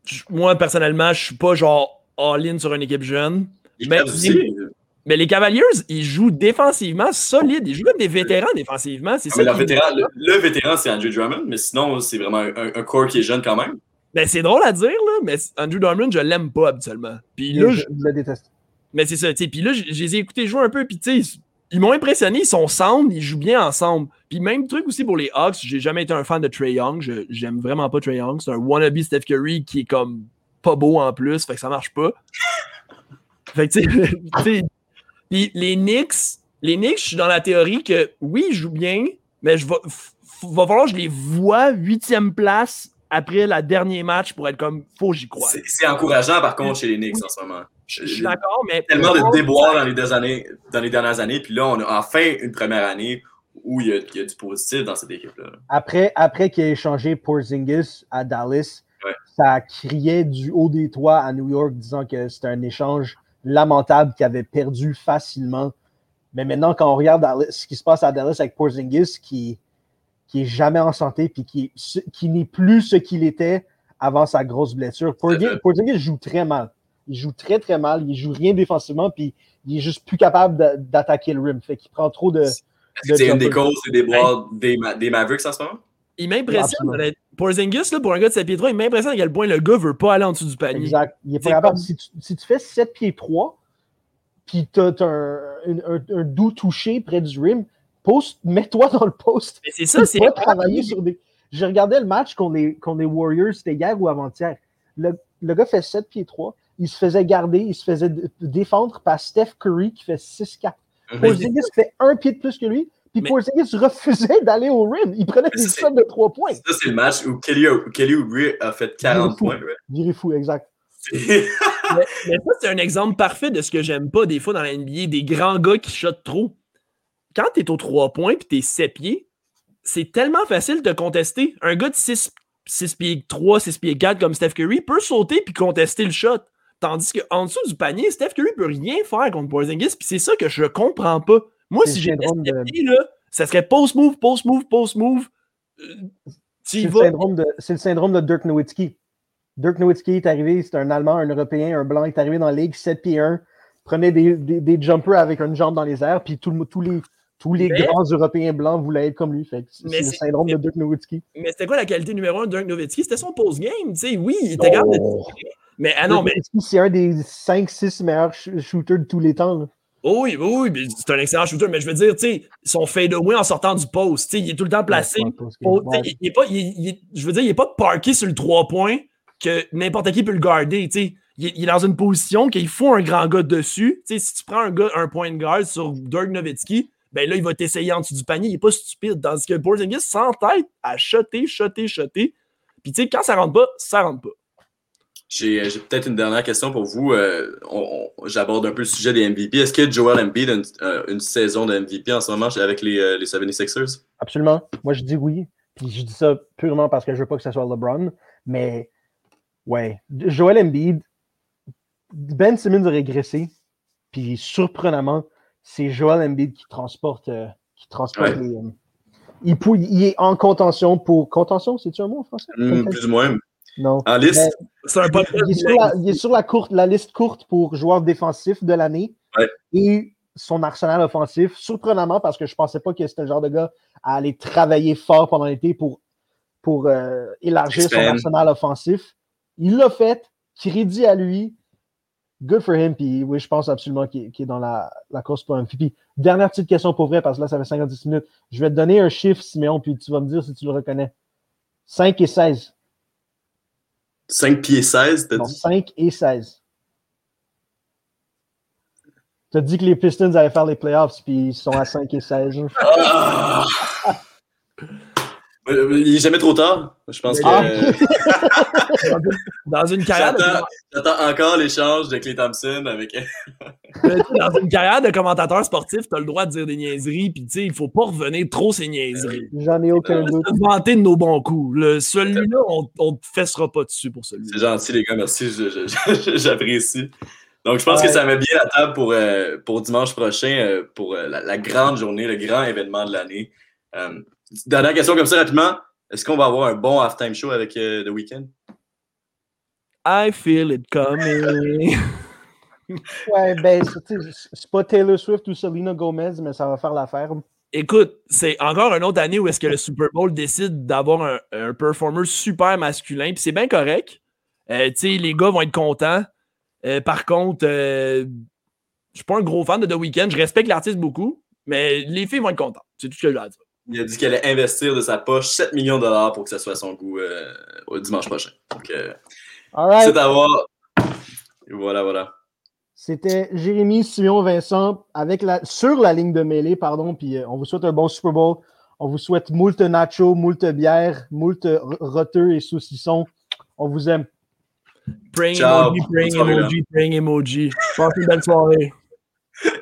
Je- Moi, personnellement, je suis pas genre all-in sur une équipe jeune. Les Mais- les Cavaliers, ils jouent défensivement solide. Ils jouent comme des vétérans défensivement. C'est Ah, qui- vétéran, le, le vétéran, c'est Andrew Drummond, mais sinon, c'est vraiment un, un- un corps qui est jeune quand même. Ben, c'est drôle à dire, là, mais Andrew Drummond, je l'aime pas habituellement. Puis là, je, le déteste. mais c'est ça, tu sais. Puis là, je je les ai écoutés jouer un peu, puis tu sais, ils m'ont impressionné, ils sont sound, ils jouent bien ensemble. Puis même truc aussi pour les Hawks, j'ai jamais été un fan de Trey Young, je- j'aime vraiment pas Trey Young, c'est un wannabe Steph Curry qui est comme pas beau en plus, fait que ça marche pas. <laughs> Fait que <laughs> tu sais, puis les Knicks, les Knicks, je suis dans la théorie que oui, ils jouent bien, mais je va, va falloir que je les vois huitième place après le dernier match pour être comme faut j'y crois. C'est encourageant, par contre, chez les Knicks en ce moment. Je suis d'accord, mais Tellement de déboires dans les, deux années, dans les dernières années, puis là, on a enfin une première année où il y a, il y a du positif dans cette équipe-là. Après, après qu'il ait échangé Porzingis à Dallas, Ouais. ça criait du haut des toits à New York disant que c'était un échange lamentable qu'il avait perdu facilement. Mais maintenant, quand on regarde Dallas- ce qui se passe à Dallas avec Porzingis, qui, qui est jamais en santé puis qui, qui n'est plus ce qu'il était avant sa grosse blessure. Porzingis, joue très mal. Il joue très, très mal. Il joue rien défensivement, puis il est juste plus capable d'a- d'attaquer le rim. Fait qu'il prend trop de. Est-ce que c'est de une des causes des déboires des, Ma- des Mavericks en ce moment? Il m'impressionne. Porzingis, là, pour un gars de 7 pieds 3, il m'impressionne à quel point le gars veut pas aller en dessous du panier. Exact. Il est pas capable. Si, tu, si tu fais 7 pieds 3, puis tu as, un, un, un- un doux touché près du rim, poste, mets-toi dans le poste. Mais c'est ça, c'est. pas travailler sur des. J'ai regardé le match contre les, contre les Warriors, c'était hier ou avant-hier. Le, le gars fait 7 pieds 3, il se faisait garder, il se faisait défendre par Steph Curry qui fait 6-4. Porzingis fait un pied de plus que lui, puis mais... Porzingis refusait d'aller au rim. Il prenait des shots de 3 points. Ça, c'est le match où Kelly, Kelly Oubre a fait 40 points. Ouais. fou, exact. mais, mais, ça, c'est un exemple parfait de ce que j'aime pas des fois dans la NBA, des grands gars qui shotent trop. Quand tu es aux 3 points puis tu es 7 pieds, c'est tellement facile de contester. Un gars de 6, 6 pieds 3, 6 pieds 4 comme Steph Curry peut sauter puis contester le shot. Tandis qu'en dessous du panier, Steph Curry peut rien faire contre Porzingis, puis c'est ça que je comprends pas. Moi, si j'étais de... là, ça serait post-move, post-move, post-move. Euh, c'est le, syndrome de Dirk Nowitzki. Dirk Nowitzki est arrivé, c'est un Allemand, un Européen, un Blanc, il est arrivé dans la ligue 7 pieds 1, prenait des, des, jumpers avec une jambe dans les airs, puis tout, tous les, tous les grands Européens blancs voulaient être comme lui. C'est le syndrome de Dirk Nowitzki. Mais c'était quoi la qualité numéro 1 de Dirk Nowitzki? C'était son post-game. Oui, il était capable de mais ah non, mais. C'est un des 5-6 meilleurs shooters de tous les temps. Oh oui, oui, oui, c'est un excellent shooter, mais je veux dire, tu sais, son fadeaway en sortant du post, il est tout le temps placé. il, est pas, je veux dire, il n'est pas parké sur le 3 points que n'importe qui peut le garder. sais. Il, est dans une position qu'il faut un grand gars dessus. sais, si tu prends un, gars, un point de garde sur Dirk Nowitzki, ben là, il va t'essayer en dessous du panier. Il n'est pas stupide. Tandis que Porzingis s'entête à shotter, shotter, shotter. Puis tu sais, quand ça rentre pas, ça rentre pas. J'ai peut-être une dernière question pour vous. Euh, j'aborde un peu le sujet des MVP. Est-ce que Joel Embiid a une, euh, une, saison de MVP en ce moment avec les, euh, les 76ers? Absolument. Moi, je dis oui. Puis je dis ça purement parce que je veux pas que ce soit LeBron. Mais ouais, Joel Embiid, Ben Simmons a régressé. Puis surprenamment, c'est Joel Embiid qui transporte, qui transporte les. Il, il, est en contention pour. Contention, c'est-tu un mot en français? Hmm, plus ou moins. Non. En liste? il, est sur, la, il, est sur la, courte, la liste courte pour joueur défensif de l'année. Et son arsenal offensif, surprenamment, parce que je ne pensais pas que c'était le genre de gars à aller travailler fort pendant l'été pour, pour euh, élargir son arsenal offensif. Il l'a fait, crédit à lui. Good for him. Puis oui, je pense absolument qu'il est dans la, la course pour MVP. Dernière petite question pour vrai, parce que là, ça fait 50 minutes. Je vais te donner un chiffre, Siméon, puis tu vas me dire si tu le reconnais. 5 et 16. 5 pieds 16, t'as dit? 5 et 16. T'as dit que les Pistons allaient faire les playoffs, puis ils sont à 5 et 16. Ah! Il n'est jamais trop tard. Je pense que. Ah. <laughs> dans une carrière. J'attends encore l'échange de Clay Thompson avec. dans une carrière de commentateur sportif, tu as le droit de dire des niaiseries, puis tu sais, il faut pas revenner trop ces niaiseries. J'en ai aucun doute. Vanter de nos bons coups. Celui-là, on ne te fessera pas dessus pour celui-là. C'est gentil, les gars, merci. J'apprécie. Donc, je pense que ça met bien la table pour, euh, pour dimanche prochain, euh, pour euh, la, grande journée, le grand événement de l'année. Dernière question comme ça rapidement. Est-ce qu'on va avoir un bon halftime show avec euh, The Weeknd? I feel it coming. <laughs> ouais, ben, c'est pas Taylor Swift ou Selena Gomez, mais ça va faire l'affaire. Écoute, c'est encore une autre année où est-ce que le Super Bowl décide d'avoir un, performer super masculin, puis c'est bien correct. Euh, tu sais, les gars vont être contents. Euh, par contre, je suis pas un gros fan de The Weeknd. Je respecte l'artiste beaucoup, mais les filles vont être contentes. C'est tout ce que je veux dire. Il a dit qu'elle allait investir de sa poche 7 millions de dollars pour que ça soit son goût euh, au dimanche prochain. Donc, euh, c'est d'avoir. Voilà, voilà. C'était Jérémy, Simon, Vincent avec la, sur la ligne de mêlée, pardon. Puis euh, on vous souhaite un bon Super Bowl. On vous souhaite moult nacho, moult bière, moult roteux et saucissons. On vous aime. Praying emoji, praying emoji, praying emoji. Passez une belle soirée.